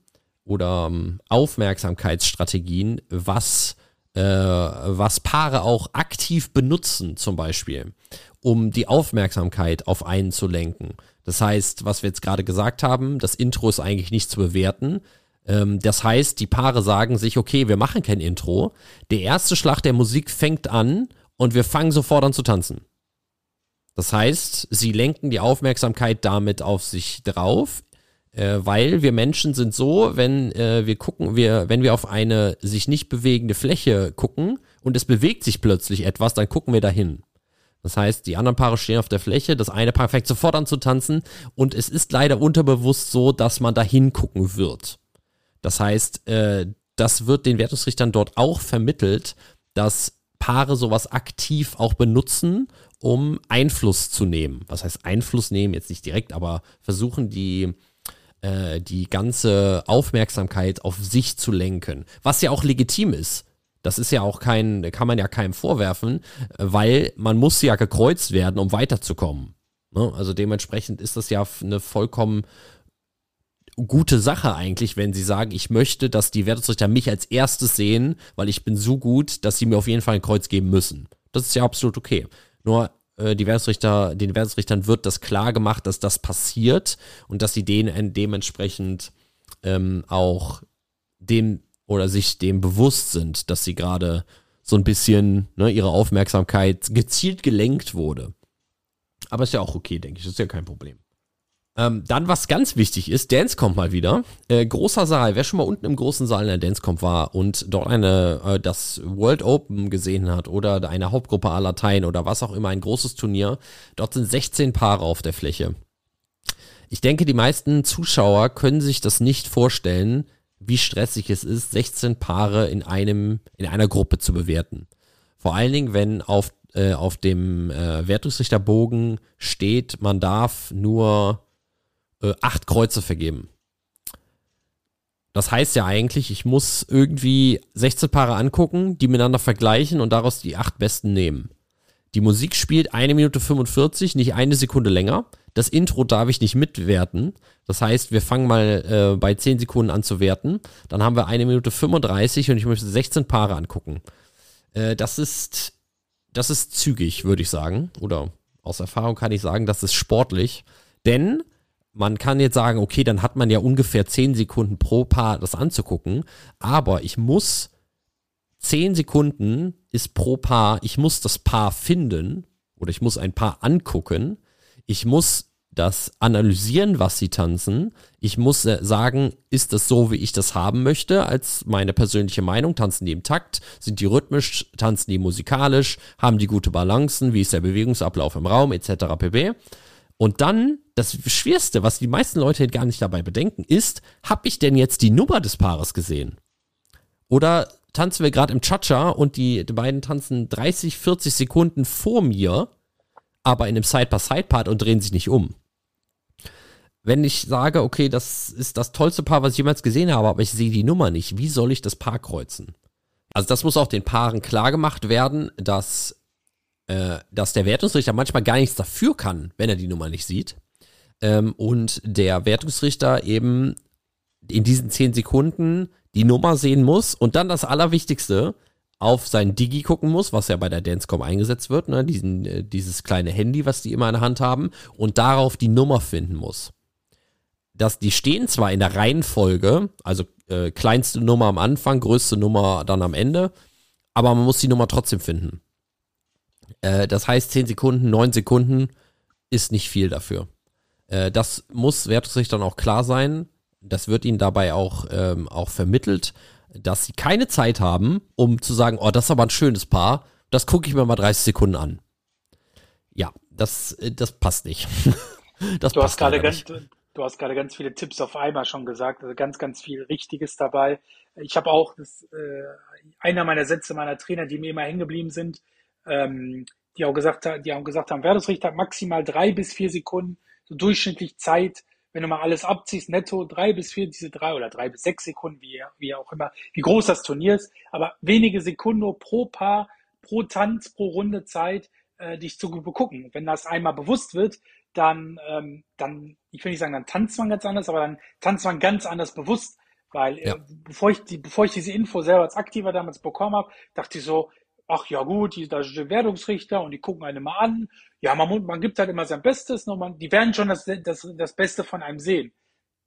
oder ähm, Aufmerksamkeitsstrategien, was, äh, was Paare auch aktiv benutzen zum Beispiel, um die Aufmerksamkeit auf einen zu lenken. Das heißt, was wir jetzt gerade gesagt haben, das Intro ist eigentlich nicht zu bewerten, das heißt, die Paare sagen sich, okay, wir machen kein Intro. Der erste Schlag der Musik fängt an und wir fangen sofort an zu tanzen. Das heißt, sie lenken die Aufmerksamkeit damit auf sich drauf, äh, weil wir Menschen sind so, wenn äh, wir gucken, wir, wenn wir auf eine sich nicht bewegende Fläche gucken und es bewegt sich plötzlich etwas, dann gucken wir dahin. Das heißt, die anderen Paare stehen auf der Fläche, das eine Paar fängt sofort an zu tanzen und es ist leider unterbewusst so, dass man dahin gucken wird. Das heißt, äh, das wird den Wertungsrichtern dort auch vermittelt, dass Paare sowas aktiv auch benutzen, um Einfluss zu nehmen. Was heißt Einfluss nehmen? Jetzt nicht direkt, aber versuchen die äh, die ganze Aufmerksamkeit auf sich zu lenken. Was ja auch legitim ist. Das ist ja auch kein, kann man ja keinem vorwerfen, weil man muss ja gekreuzt werden, um weiterzukommen. Ne? Also dementsprechend ist das ja eine vollkommen gute Sache eigentlich, wenn sie sagen, ich möchte, dass die Wertungsrichter mich als erstes sehen, weil ich bin so gut, dass sie mir auf jeden Fall ein Kreuz geben müssen. Das ist ja absolut okay. Nur äh, die Wertungsrichter, den Wertungsrichtern wird das klar gemacht, dass das passiert und dass sie denen dementsprechend ähm, auch dem oder sich dem bewusst sind, dass sie gerade so ein bisschen ne, ihre Aufmerksamkeit gezielt gelenkt wurde. Aber ist ja auch okay, denke ich. Das ist ja kein Problem. Ähm, dann, was ganz wichtig ist, Dance kommt mal wieder. Äh, großer Saal, wer schon mal unten im großen Saal in der Dance kommt war und dort eine, äh, das World Open gesehen hat oder eine Hauptgruppe aller Latein oder was auch immer, ein großes Turnier, dort sind 16 Paare auf der Fläche. Ich denke, die meisten Zuschauer können sich das nicht vorstellen, wie stressig es ist, 16 Paare in einem, in einer Gruppe zu bewerten. Vor allen Dingen, wenn auf, äh, auf dem äh, Wertungsrichterbogen steht, man darf nur äh, acht Kreuze vergeben. Das heißt ja eigentlich, ich muss irgendwie 16 Paare angucken, die miteinander vergleichen und daraus die acht besten nehmen. Die Musik spielt eine Minute 45, nicht eine Sekunde länger. Das Intro darf ich nicht mitwerten. Das heißt, wir fangen mal äh, bei 10 Sekunden an zu werten. Dann haben wir eine Minute 35 und ich möchte 16 Paare angucken. Äh, das ist, das ist zügig, würde ich sagen. Oder aus Erfahrung kann ich sagen, das ist sportlich. Denn man kann jetzt sagen, okay, dann hat man ja ungefähr 10 Sekunden pro Paar das anzugucken. Aber ich muss 10 Sekunden ist pro Paar, ich muss das Paar finden oder ich muss ein Paar angucken. Ich muss das analysieren, was sie tanzen. Ich muss äh, sagen, ist das so, wie ich das haben möchte, als meine persönliche Meinung? Tanzen die im Takt? Sind die rhythmisch? Tanzen die musikalisch? Haben die gute Balancen? Wie ist der Bewegungsablauf im Raum? Etc. pp. Und dann, das Schwerste, was die meisten Leute gar nicht dabei bedenken, ist, habe ich denn jetzt die Nummer des Paares gesehen? Oder tanzen wir gerade im Cha-Cha und die, die beiden tanzen 30, 40 Sekunden vor mir, aber in einem Side-by-Side-Part und drehen sich nicht um wenn ich sage, okay, das ist das tollste Paar, was ich jemals gesehen habe, aber ich sehe die Nummer nicht, wie soll ich das Paar kreuzen? Also das muss auch den Paaren klar gemacht werden, dass, äh, dass der Wertungsrichter manchmal gar nichts dafür kann, wenn er die Nummer nicht sieht. Ähm, und der Wertungsrichter eben in diesen zehn Sekunden die Nummer sehen muss und dann das Allerwichtigste, auf sein Digi gucken muss, was ja bei der Dancecom eingesetzt wird, ne, diesen, äh, dieses kleine Handy, was die immer in der Hand haben, und darauf die Nummer finden muss dass die stehen zwar in der Reihenfolge, also äh, kleinste Nummer am Anfang, größte Nummer dann am Ende, aber man muss die Nummer trotzdem finden. Äh, das heißt, 10 Sekunden, 9 Sekunden ist nicht viel dafür. Äh, das muss Wertungsrichtern auch klar sein. Das wird ihnen dabei auch, ähm, auch vermittelt, dass sie keine Zeit haben, um zu sagen, oh, das ist aber ein schönes Paar, das gucke ich mir mal 30 Sekunden an. Ja, das, äh, das passt nicht. das du passt hast gerade ganz, Du hast gerade ganz viele Tipps auf einmal schon gesagt, also ganz, ganz viel Richtiges dabei. Ich habe auch das, äh, einer meiner Sätze meiner Trainer, die mir immer hängen geblieben sind, ähm, die auch gesagt, die auch gesagt haben, Wertungsrichter maximal drei bis vier Sekunden, so durchschnittlich Zeit, wenn du mal alles abziehst, netto drei bis vier, diese drei oder drei bis sechs Sekunden, wie, wie auch immer, wie groß das Turnier ist, aber wenige Sekunden pro Paar, pro Tanz, pro Runde Zeit, äh, dich zu begucken. Wenn das einmal bewusst wird, dann, ähm, dann, ich will nicht sagen, dann tanzt man ganz anders, aber dann tanzt man ganz anders bewusst. Weil äh, ja. äh, bevor, ich die, bevor ich diese Info selber als Aktiver damals bekommen habe, dachte ich so, ach ja gut, die, da sind Wertungsrichter und die gucken einen mal an. Ja, man, man gibt halt immer sein Bestes, nur man, die werden schon das, das, das Beste von einem sehen.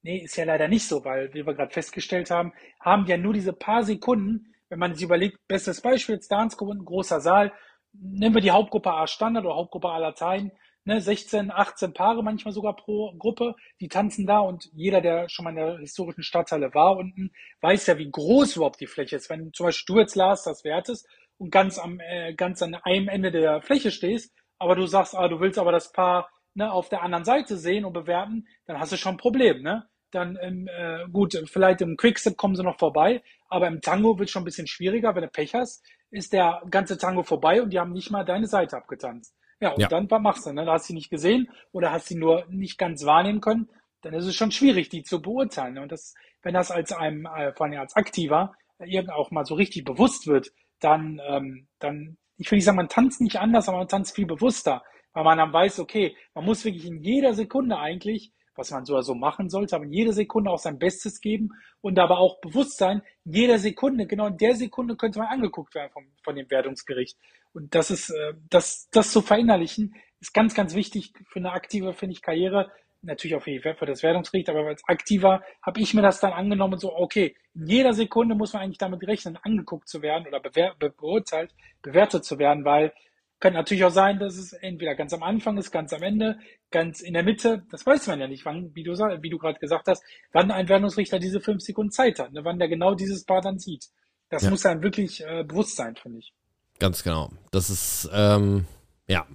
Nee, ist ja leider nicht so, weil, wie wir gerade festgestellt haben, haben ja nur diese paar Sekunden, wenn man sich überlegt, bestes Beispiel, Dance gewonnen, großer Saal, nehmen wir die Hauptgruppe A Standard oder Hauptgruppe A Latein, ne, 16, 18 Paare manchmal sogar pro Gruppe, die tanzen da und jeder, der schon mal in der historischen Stadthalle war unten, weiß ja, wie groß überhaupt die Fläche ist. Wenn zum Beispiel du jetzt Lars das wertest und ganz am, äh, ganz an einem Ende der Fläche stehst, aber du sagst, ah, du willst aber das Paar ne, auf der anderen Seite sehen und bewerten, dann hast du schon ein Problem, ne? Dann ähm, äh, gut, vielleicht im Quickstep kommen sie noch vorbei, aber im Tango wird es schon ein bisschen schwieriger, wenn du Pech hast, ist der ganze Tango vorbei und die haben nicht mal deine Seite abgetanzt. Ja, und ja. dann was machst du? Ne? Da hast du sie nicht gesehen oder hast sie nur nicht ganz wahrnehmen können. Dann ist es schon schwierig, die zu beurteilen. Ne? Und das, wenn das als einem, äh, vor allem als Aktiver, äh, auch mal so richtig bewusst wird, dann, ähm, dann, ich will nicht sagen, man tanzt nicht anders, aber man tanzt viel bewusster, weil man dann weiß, okay, man muss wirklich in jeder Sekunde eigentlich was man so oder so machen sollte, aber in jeder Sekunde auch sein Bestes geben und aber auch bewusst sein, jeder Sekunde, genau in der Sekunde könnte man angeguckt werden vom, von dem Wertungsgericht. Und das ist, äh, das, das zu verinnerlichen, ist ganz, ganz wichtig für eine aktive, finde ich, Karriere. Natürlich auch für, für das Wertungsgericht, aber als Aktiver habe ich mir das dann angenommen, so, okay, in jeder Sekunde muss man eigentlich damit rechnen, angeguckt zu werden oder bewer beurteilt, bewertet zu werden, weil kann natürlich auch sein, dass es entweder ganz am Anfang ist, ganz am Ende, ganz in der Mitte. Das weiß man ja nicht, wann, wie du, wie du gerade gesagt hast, wann ein Wertungsrichter diese fünf Sekunden Zeit hat, ne, wann der genau dieses Paar dann sieht. Das ja. muss einem wirklich äh, bewusst sein, finde ich. Ganz genau. Das ist, ähm, ja.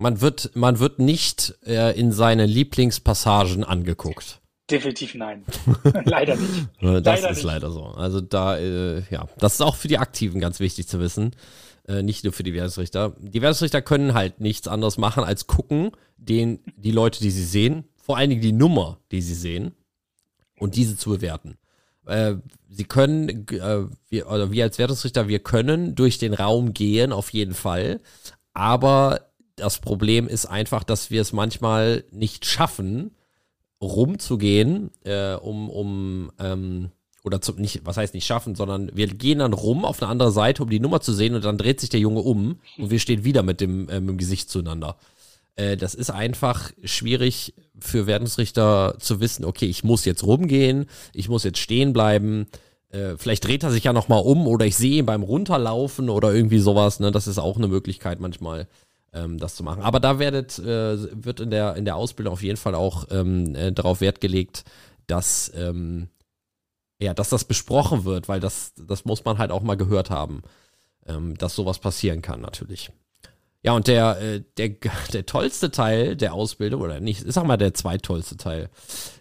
Man wird, man wird nicht äh, in seine Lieblingspassagen angeguckt. Definitiv nein. leider nicht. Das leider ist nicht. leider so. Also da, äh, ja, das ist auch für die Aktiven ganz wichtig zu wissen. Äh, nicht nur für die Wertungsrichter. Die Wertungsrichter können halt nichts anderes machen, als gucken, den, die Leute, die sie sehen, vor allen Dingen die Nummer, die sie sehen, und diese zu bewerten. Äh, sie können, äh, wir, oder wir als Wertungsrichter, wir können durch den Raum gehen, auf jeden Fall. aber das Problem ist einfach, dass wir es manchmal nicht schaffen, rumzugehen, äh, um, um ähm, oder zum, nicht, was heißt nicht schaffen, sondern wir gehen dann rum auf eine andere Seite, um die Nummer zu sehen und dann dreht sich der Junge um und wir stehen wieder mit dem, äh, mit dem Gesicht zueinander. Äh, das ist einfach schwierig für Wertungsrichter zu wissen, okay, ich muss jetzt rumgehen, ich muss jetzt stehen bleiben, äh, vielleicht dreht er sich ja nochmal um oder ich sehe ihn beim Runterlaufen oder irgendwie sowas, ne? Das ist auch eine Möglichkeit manchmal ähm, das zu machen. Aber da werdet, äh, wird in der, in der Ausbildung auf jeden Fall auch ähm, äh, darauf Wert gelegt, dass, ähm, ja, dass das besprochen wird, weil das, das muss man halt auch mal gehört haben, ähm, dass sowas passieren kann natürlich. Ja, und der, äh, der, der tollste Teil der Ausbildung, oder nicht, ich sag mal der zweitollste Teil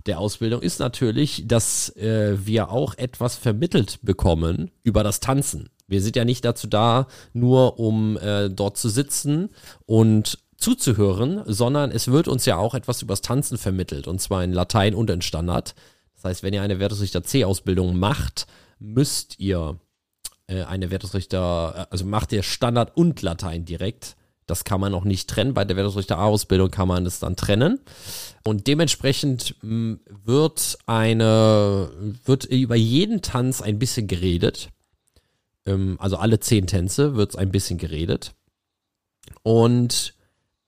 der Ausbildung, ist natürlich, dass äh, wir auch etwas vermittelt bekommen über das Tanzen. Wir sind ja nicht dazu da, nur um äh, dort zu sitzen und zuzuhören, sondern es wird uns ja auch etwas übers Tanzen vermittelt, und zwar in Latein und in Standard. Das heißt, wenn ihr eine Wertungsrichter C-Ausbildung macht, müsst ihr äh, eine Wertungsrichter, äh, also macht ihr Standard und Latein direkt. Das kann man noch nicht trennen. Bei der Wertungsrichter A-Ausbildung kann man es dann trennen. Und dementsprechend mh, wird eine, wird über jeden Tanz ein bisschen geredet ähm, also alle zehn Tänze wird es ein bisschen geredet. Und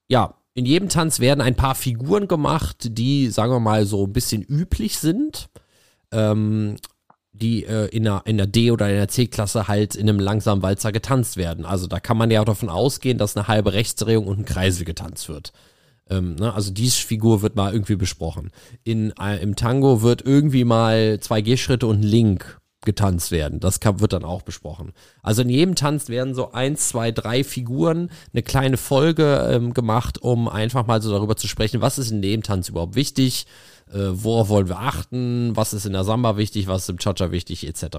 ja, in jedem Tanz werden ein paar Figuren gemacht, die, sagen wir mal, so ein bisschen üblich sind. Ähm, die äh, in, der, in der D- oder in der C-Klasse halt in einem langsamen Walzer getanzt werden. Also da kann man ja auch davon ausgehen, dass eine halbe Rechtsdrehung und ein Kreisel getanzt wird. Ähm, ne? Also diese Figur wird mal irgendwie besprochen. In, äh, Im Tango wird irgendwie mal zwei Gehschritte und ein Link getanzt werden. Das kann, wird dann auch besprochen. Also in jedem Tanz werden so eins, zwei, drei Figuren eine kleine Folge ähm, gemacht, um einfach mal so darüber zu sprechen, was ist in dem Tanz überhaupt wichtig, äh, worauf wollen wir achten, was ist in der Samba wichtig, was ist im Cha-Cha wichtig, etc.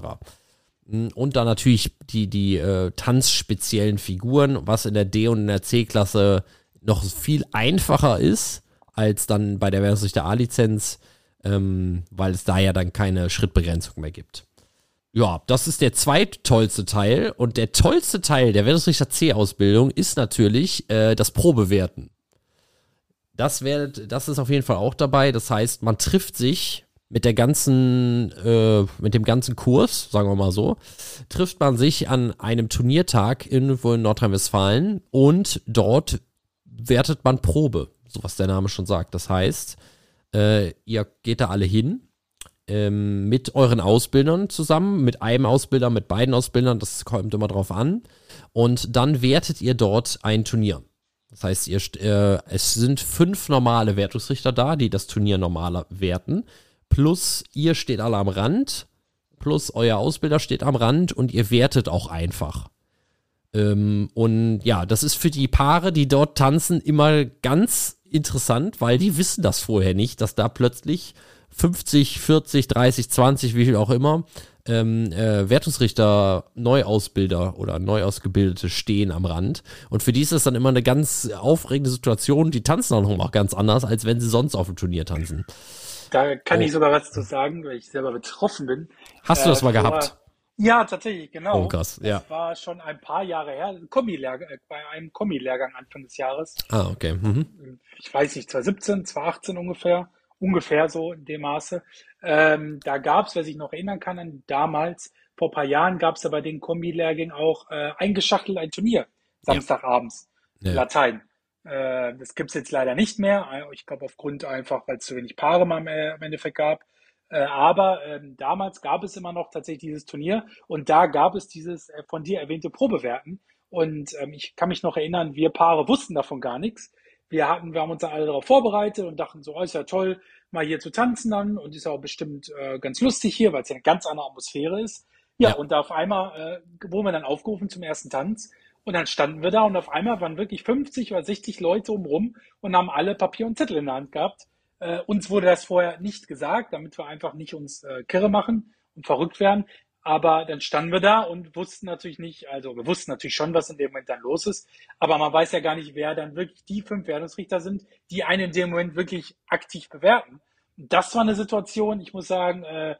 Hm, und dann natürlich die, die äh, tanzspeziellen Figuren, was in der D- und in der C-Klasse noch viel einfacher ist, als dann bei der Versus der A-Lizenz, ähm, weil es da ja dann keine Schrittbegrenzung mehr gibt. Ja, das ist der zweittollste Teil. Und der tollste Teil der Wertungsrichter C-Ausbildung ist natürlich äh, das Probewerten. Das, werdet, das ist auf jeden Fall auch dabei. Das heißt, man trifft sich mit der ganzen, äh, mit dem ganzen Kurs, sagen wir mal so, trifft man sich an einem Turniertag irgendwo in Nordrhein-Westfalen und dort wertet man Probe, so was der Name schon sagt. Das heißt, äh, ihr geht da alle hin ähm, mit euren Ausbildern zusammen, mit einem Ausbilder, mit beiden Ausbildern, das kommt immer drauf an. Und dann wertet ihr dort ein Turnier. Das heißt, ihr, äh, es sind fünf normale Wertungsrichter da, die das Turnier normaler werten. Plus ihr steht alle am Rand, plus euer Ausbilder steht am Rand und ihr wertet auch einfach. Ähm, und ja, das ist für die Paare, die dort tanzen, immer ganz interessant, weil die wissen das vorher nicht, dass da plötzlich 50, 40, 30, 20, wie viel auch immer, ähm, äh, Wertungsrichter, Neuausbilder oder Neuausgebildete stehen am Rand. Und für die ist das dann immer eine ganz aufregende Situation. Die tanzen auch noch ganz anders, als wenn sie sonst auf dem Turnier tanzen. Da kann oh. ich sogar was zu sagen, weil ich selber betroffen bin. Hast du das äh, mal gehabt? Ja, tatsächlich, genau. Oh, krass, ja. Das war schon ein paar Jahre her, Kombi-Lehrgang, äh, bei einem Kombi-Lehrgang Anfang des Jahres. Ah, okay. Mhm. Ich weiß nicht, 2017, 2018 ungefähr ungefähr so in dem Maße. Ähm, da gab es, wer sich noch erinnern kann, an damals, vor ein paar Jahren gab es da bei den Kombi-Lehrgängen auch äh, eingeschachtelt ein Turnier, Samstagabends, ja. Latein. Äh, das gibt's jetzt leider nicht mehr. Äh, ich glaube aufgrund einfach, weil es zu wenig Paare mal im Endeffekt gab. Äh, aber ähm, damals gab es immer noch tatsächlich dieses Turnier und da gab es dieses äh, von dir erwähnte Probewerten. Und ähm, ich kann mich noch erinnern, wir Paare wussten davon gar nichts wir hatten, wir haben uns dann alle darauf vorbereitet und dachten so, oh, ist ja toll, mal hier zu tanzen dann und ist ja auch bestimmt äh, ganz lustig hier, weil es ja eine ganz andere Atmosphäre ist. Ja, ja. und da auf einmal äh, wurden wir dann aufgerufen zum ersten Tanz und dann standen wir da und auf einmal waren wirklich 50 oder 60 Leute umrum und haben alle Papier und Zettel in der Hand gehabt. Äh, uns wurde das vorher nicht gesagt, damit wir einfach nicht uns äh, kirre machen und verrückt werden. Aber dann standen wir da und wussten natürlich nicht, also wir wussten natürlich schon, was in dem Moment dann los ist, aber man weiß ja gar nicht, wer dann wirklich die fünf Wertungsrichter sind, die einen in dem Moment wirklich aktiv bewerten. Das war eine Situation, ich muss sagen, äh,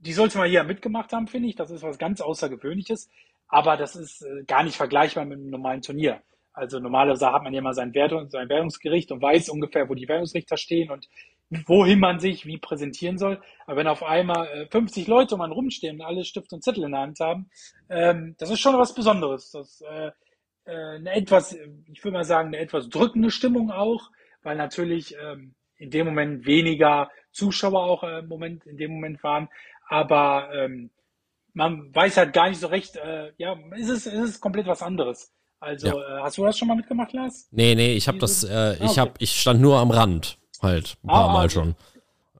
die sollte man hier mitgemacht haben, finde ich. Das ist was ganz Außergewöhnliches, aber das ist äh, gar nicht vergleichbar mit einem normalen Turnier. Also normalerweise hat man ja mal sein, Wertung, sein Wertungsgericht und weiß ungefähr, wo die Wertungsrichter stehen und wohin man sich wie präsentieren soll. Aber wenn auf einmal 50 äh, Leute um einen rumstehen und alle Stift und Zettel in der Hand haben, ähm, das ist schon was Besonderes. Das äh, äh, eine etwas, ich würde mal sagen, eine etwas drückende Stimmung auch, weil natürlich ähm, in dem Moment weniger Zuschauer auch äh, im Moment in dem Moment waren. Aber ähm, man weiß halt gar nicht so recht, äh, ja, ist es, ist es komplett was anderes. Also, ja. äh, hast du das schon mal mitgemacht, Lars? Nee, nee, ich habe das, äh, ich ah, okay. hab, ich stand nur am Rand halt ein paar ah, Mal schon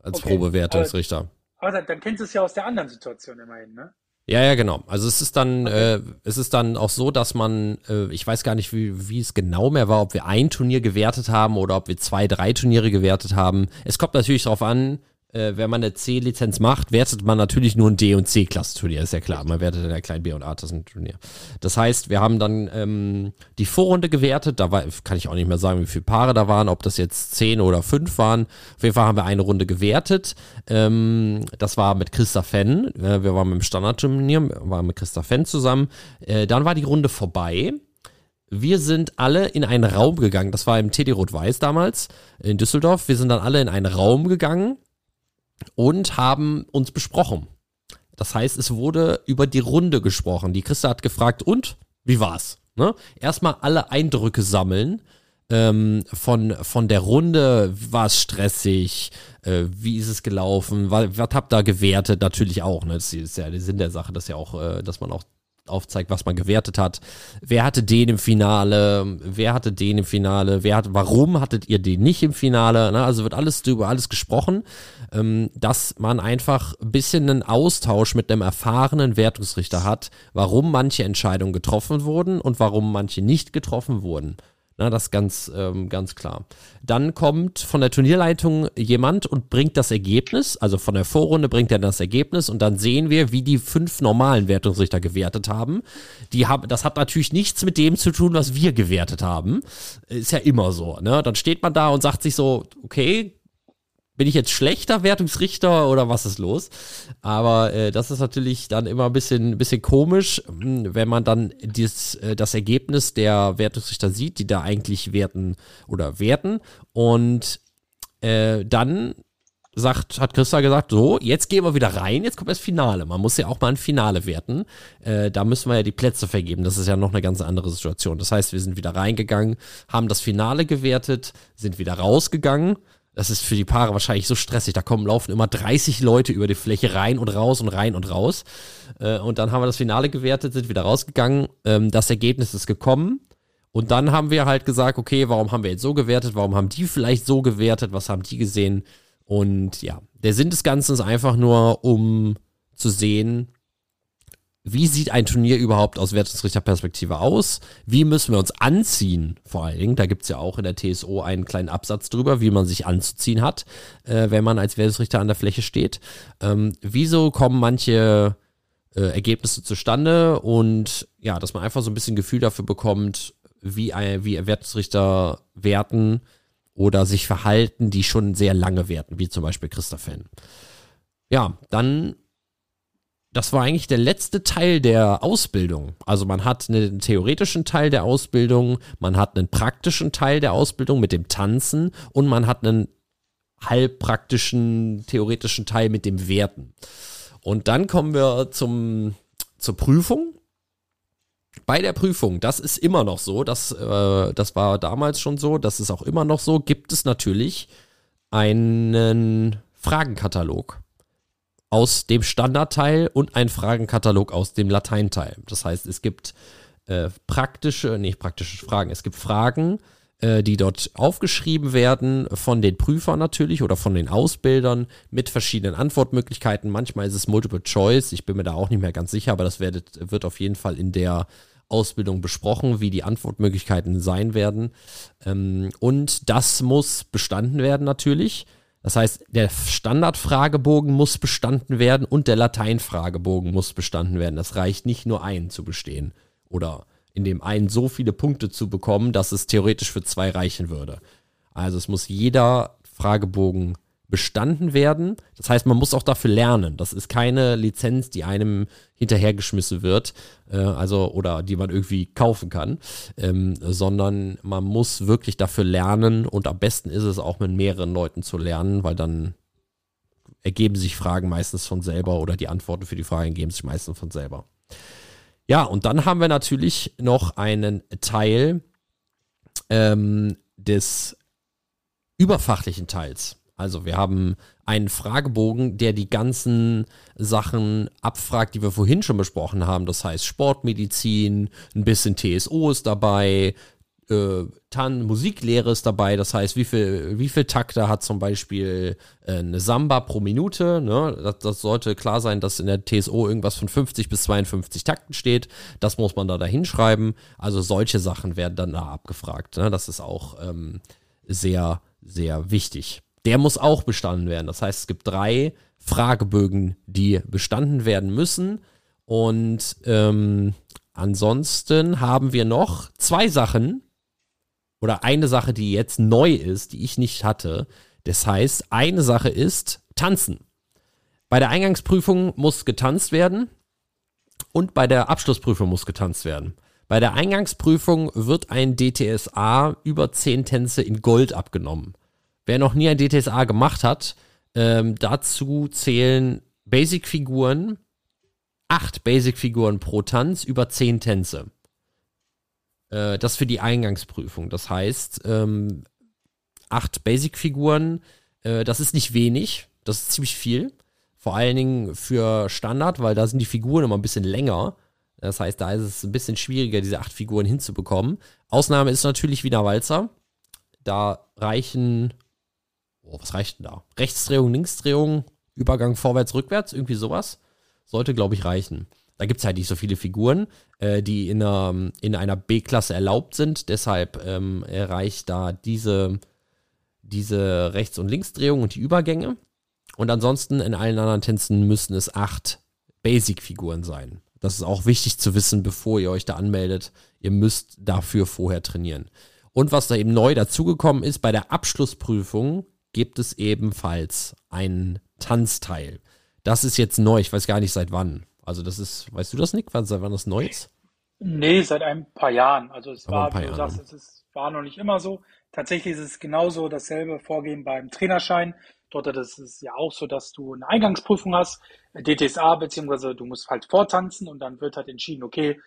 als okay. Probewertungsrichter. Aber, aber dann kennst du es ja aus der anderen Situation immerhin, ne? Ja, ja, genau. Also es ist dann, okay. äh, es ist dann auch so, dass man, äh, ich weiß gar nicht, wie, wie es genau mehr war, ob wir ein Turnier gewertet haben oder ob wir zwei, drei Turniere gewertet haben. Es kommt natürlich darauf an, äh, wenn man eine C-Lizenz macht, wertet man natürlich nur ein D- und C-Klasse-Turnier, ist ja klar. Man wertet in der kleinen B- und A-Klassen-Turnier. Das heißt, wir haben dann ähm, die Vorrunde gewertet, da war, kann ich auch nicht mehr sagen, wie viele Paare da waren, ob das jetzt zehn oder fünf waren. Auf jeden Fall haben wir eine Runde gewertet. Ähm, das war mit Christa Fenn. Äh, wir waren mit dem Standard-Turnier, waren mit Christa Fenn zusammen. Äh, dann war die Runde vorbei. Wir sind alle in einen Raum gegangen. Das war im TD Rot-Weiß damals in Düsseldorf. Wir sind dann alle in einen Raum gegangen und haben uns besprochen. Das heißt, es wurde über die Runde gesprochen. Die Christa hat gefragt, und wie war's? Ne? Erstmal alle Eindrücke sammeln ähm, von, von der Runde. War es stressig? Äh, wie ist es gelaufen? Was, was habt ihr gewertet? Natürlich auch. Ne? Das ist ja der Sinn der Sache, dass ja auch, äh, dass man auch aufzeigt, was man gewertet hat. Wer hatte den im Finale? Wer hatte den im Finale? Wer hat, warum hattet ihr den nicht im Finale? Ne? Also wird alles über alles gesprochen, ähm, dass man einfach ein bisschen einen Austausch mit einem erfahrenen Wertungsrichter hat, warum manche Entscheidungen getroffen wurden und warum manche nicht getroffen wurden. Na, das ist ganz, ähm, ganz klar. Dann kommt von der Turnierleitung jemand und bringt das Ergebnis, also von der Vorrunde bringt er das Ergebnis und dann sehen wir, wie die fünf normalen Wertungsrichter gewertet haben. Die haben, das hat natürlich nichts mit dem zu tun, was wir gewertet haben. Ist ja immer so, ne? Dann steht man da und sagt sich so, okay, bin ich jetzt schlechter Wertungsrichter oder was ist los? Aber äh, das ist natürlich dann immer ein bisschen, bisschen komisch, hm, wenn man dann dies, äh, das Ergebnis der Wertungsrichter sieht, die da eigentlich werten oder werten. Und äh, dann sagt, hat Christa gesagt, so, jetzt gehen wir wieder rein, jetzt kommt das Finale. Man muss ja auch mal ein Finale werten. Äh, da müssen wir ja die Plätze vergeben. Das ist ja noch eine ganz andere Situation. Das heißt, wir sind wieder reingegangen, haben das Finale gewertet, sind wieder rausgegangen das ist für die Paare wahrscheinlich so stressig. Da kommen, laufen immer 30 Leute über die Fläche rein und raus und rein und raus. Äh, und dann haben wir das Finale gewertet, sind wieder rausgegangen. Ähm, das Ergebnis ist gekommen. Und dann haben wir halt gesagt, okay, warum haben wir jetzt so gewertet? Warum haben die vielleicht so gewertet? Was haben die gesehen? Und ja, der Sinn des Ganzen ist einfach nur, um zu sehen, wie sieht ein Turnier überhaupt aus Wertungsrichterperspektive aus? Wie müssen wir uns anziehen? Vor allen Dingen, da gibt es ja auch in der TSO einen kleinen Absatz drüber, wie man sich anzuziehen hat, äh, wenn man als Wertungsrichter an der Fläche steht. Ähm, wieso kommen manche äh, Ergebnisse zustande? Und ja, dass man einfach so ein bisschen Gefühl dafür bekommt, wie, wie Wertungsrichter werten oder sich verhalten, die schon sehr lange werten, wie zum Beispiel Christophen. Ja, dann das war eigentlich der letzte Teil der Ausbildung. Also man hat einen theoretischen Teil der Ausbildung, man hat einen praktischen Teil der Ausbildung mit dem Tanzen und man hat einen halbpraktischen, theoretischen Teil mit dem Werten. Und dann kommen wir zum, zur Prüfung. Bei der Prüfung, das ist immer noch so, das, äh, das war damals schon so, das ist auch immer noch so, gibt es natürlich einen Fragenkatalog aus dem Standardteil und ein Fragenkatalog aus dem Lateinteil. Das heißt, es gibt äh, praktische, nicht praktische Fragen, es gibt Fragen, äh, die dort aufgeschrieben werden von den Prüfern natürlich oder von den Ausbildern mit verschiedenen Antwortmöglichkeiten. Manchmal ist es Multiple Choice, ich bin mir da auch nicht mehr ganz sicher, aber das werdet, wird auf jeden Fall in der Ausbildung besprochen, wie die Antwortmöglichkeiten sein werden. Ähm, und das muss bestanden werden natürlich. Das heißt, der Standardfragebogen muss bestanden werden und der Lateinfragebogen muss bestanden werden. Das reicht nicht nur einen zu bestehen oder in dem einen so viele Punkte zu bekommen, dass es theoretisch für zwei reichen würde. Also es muss jeder Fragebogen bestanden werden. Das heißt, man muss auch dafür lernen. Das ist keine Lizenz, die einem hinterhergeschmissen wird, äh, also oder die man irgendwie kaufen kann, ähm, sondern man muss wirklich dafür lernen und am besten ist es auch mit mehreren Leuten zu lernen, weil dann ergeben sich Fragen meistens von selber oder die Antworten für die Fragen ergeben sich meistens von selber. Ja, und dann haben wir natürlich noch einen Teil ähm, des überfachlichen Teils. Also wir haben einen Fragebogen, der die ganzen Sachen abfragt, die wir vorhin schon besprochen haben. Das heißt Sportmedizin, ein bisschen TSO ist dabei, äh, Tan Musiklehre ist dabei. Das heißt, wie viel, wie viel Takte hat zum Beispiel äh, eine Samba pro Minute? Ne? Das, das, sollte klar sein, dass in der TSO irgendwas von 50 bis 52 Takten steht. Das muss man da hinschreiben. Also solche Sachen werden dann da abgefragt. Ne? Das ist auch ähm, sehr, sehr wichtig der muss auch bestanden werden. Das heißt, es gibt drei Fragebögen, die bestanden werden müssen. Und ähm, ansonsten haben wir noch zwei Sachen oder eine Sache, die jetzt neu ist, die ich nicht hatte. Das heißt, eine Sache ist tanzen. Bei der Eingangsprüfung muss getanzt werden und bei der Abschlussprüfung muss getanzt werden. Bei der Eingangsprüfung wird ein DTSA über 10 Tänze in Gold abgenommen. Wer noch nie ein DTSA gemacht hat, ähm, dazu zählen Basic-Figuren, acht Basic-Figuren pro Tanz über zehn Tänze. Äh, das für die Eingangsprüfung. Das heißt, ähm, acht Basic-Figuren, äh, das ist nicht wenig, das ist ziemlich viel. Vor allen Dingen für Standard, weil da sind die Figuren immer ein bisschen länger. Das heißt, da ist es ein bisschen schwieriger, diese acht Figuren hinzubekommen. Ausnahme ist natürlich Wiener Walzer. Da reichen oh, was reicht denn da? Rechtsdrehung, Linksdrehung, Übergang vorwärts, rückwärts, irgendwie sowas. Sollte, glaube ich, reichen. Da gibt es halt nicht so viele Figuren, äh, die in einer, in einer B-Klasse erlaubt sind. Deshalb ähm, erreicht da diese, diese Rechts- und Linksdrehung und die Übergänge. Und ansonsten in allen anderen Tänzen müssen es acht Basic-Figuren sein. Das ist auch wichtig zu wissen, bevor ihr euch da anmeldet. Ihr müsst dafür vorher trainieren. Und was da eben neu dazugekommen ist, bei der Abschlussprüfung gibt es ebenfalls einen Tanzteil. Das ist jetzt neu, ich weiß gar nicht seit wann. Also das ist, weißt du das, Nick, seit wann das neu ist? Nee, seit ein paar Jahren. Also es Aber war, wie du sagst, es ist, war noch nicht immer so. Tatsächlich ist es genauso dasselbe Vorgehen beim Trainerschein. Dort ist es ja auch so, dass du eine Eingangsprüfung hast, DTSA, beziehungsweise du musst halt vortanzen und dann wird halt entschieden, okay,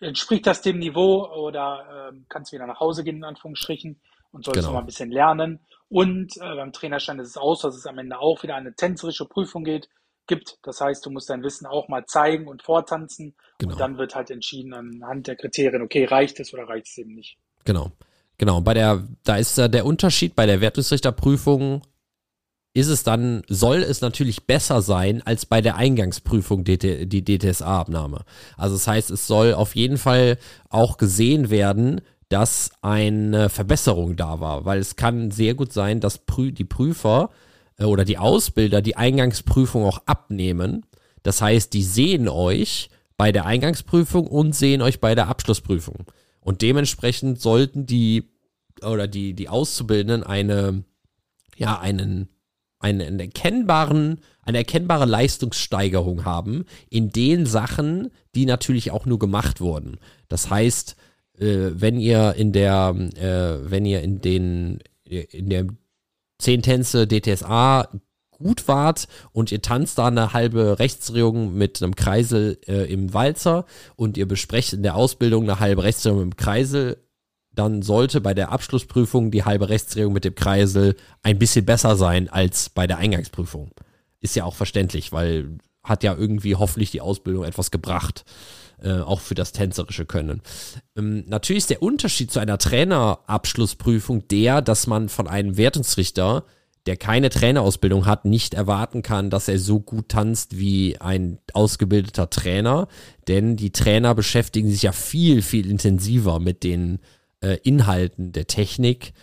entspricht das dem Niveau oder ähm, kannst wieder nach Hause gehen, in Anführungsstrichen, und sollst genau. noch mal ein bisschen lernen. Und äh, beim Trainerschein ist es auch so, dass es am Ende auch wieder eine tänzerische Prüfung geht, gibt. Das heißt, du musst dein Wissen auch mal zeigen und vortanzen. Genau. Und dann wird halt entschieden anhand der Kriterien, okay, reicht es oder reicht es eben nicht. Genau. Genau. Bei der, da ist äh, der Unterschied bei der Wertungsrichterprüfung ist es dann, soll es natürlich besser sein als bei der Eingangsprüfung DT, die DTSA-Abnahme. Also das heißt, es soll auf jeden Fall auch gesehen werden, dass eine Verbesserung da war, weil es kann sehr gut sein, dass Prü die Prüfer äh, oder die Ausbilder die Eingangsprüfung auch abnehmen. Das heißt, die sehen euch bei der Eingangsprüfung und sehen euch bei der Abschlussprüfung. Und dementsprechend sollten die oder die, die Auszubildenden eine, ja, einen, einen erkennbaren, eine erkennbare Leistungssteigerung haben in den Sachen, die natürlich auch nur gemacht wurden. Das heißt, äh, wenn ihr in der, äh, wenn ihr in den, in der 10 Tänze DTSA gut wart und ihr tanzt da eine halbe Rechtsdrehung mit einem Kreisel äh, im Walzer und ihr besprecht in der Ausbildung eine halbe Rechtsdrehung im Kreisel, dann sollte bei der Abschlussprüfung die halbe Rechtsdrehung mit dem Kreisel ein bisschen besser sein als bei der Eingangsprüfung. Ist ja auch verständlich, weil hat ja irgendwie hoffentlich die Ausbildung etwas gebracht. Äh, auch für das tänzerische Können. Ähm, natürlich ist der Unterschied zu einer Trainerabschlussprüfung der, dass man von einem Wertungsrichter, der keine Trainerausbildung hat, nicht erwarten kann, dass er so gut tanzt wie ein ausgebildeter Trainer, denn die Trainer beschäftigen sich ja viel, viel intensiver mit den äh, Inhalten der Technik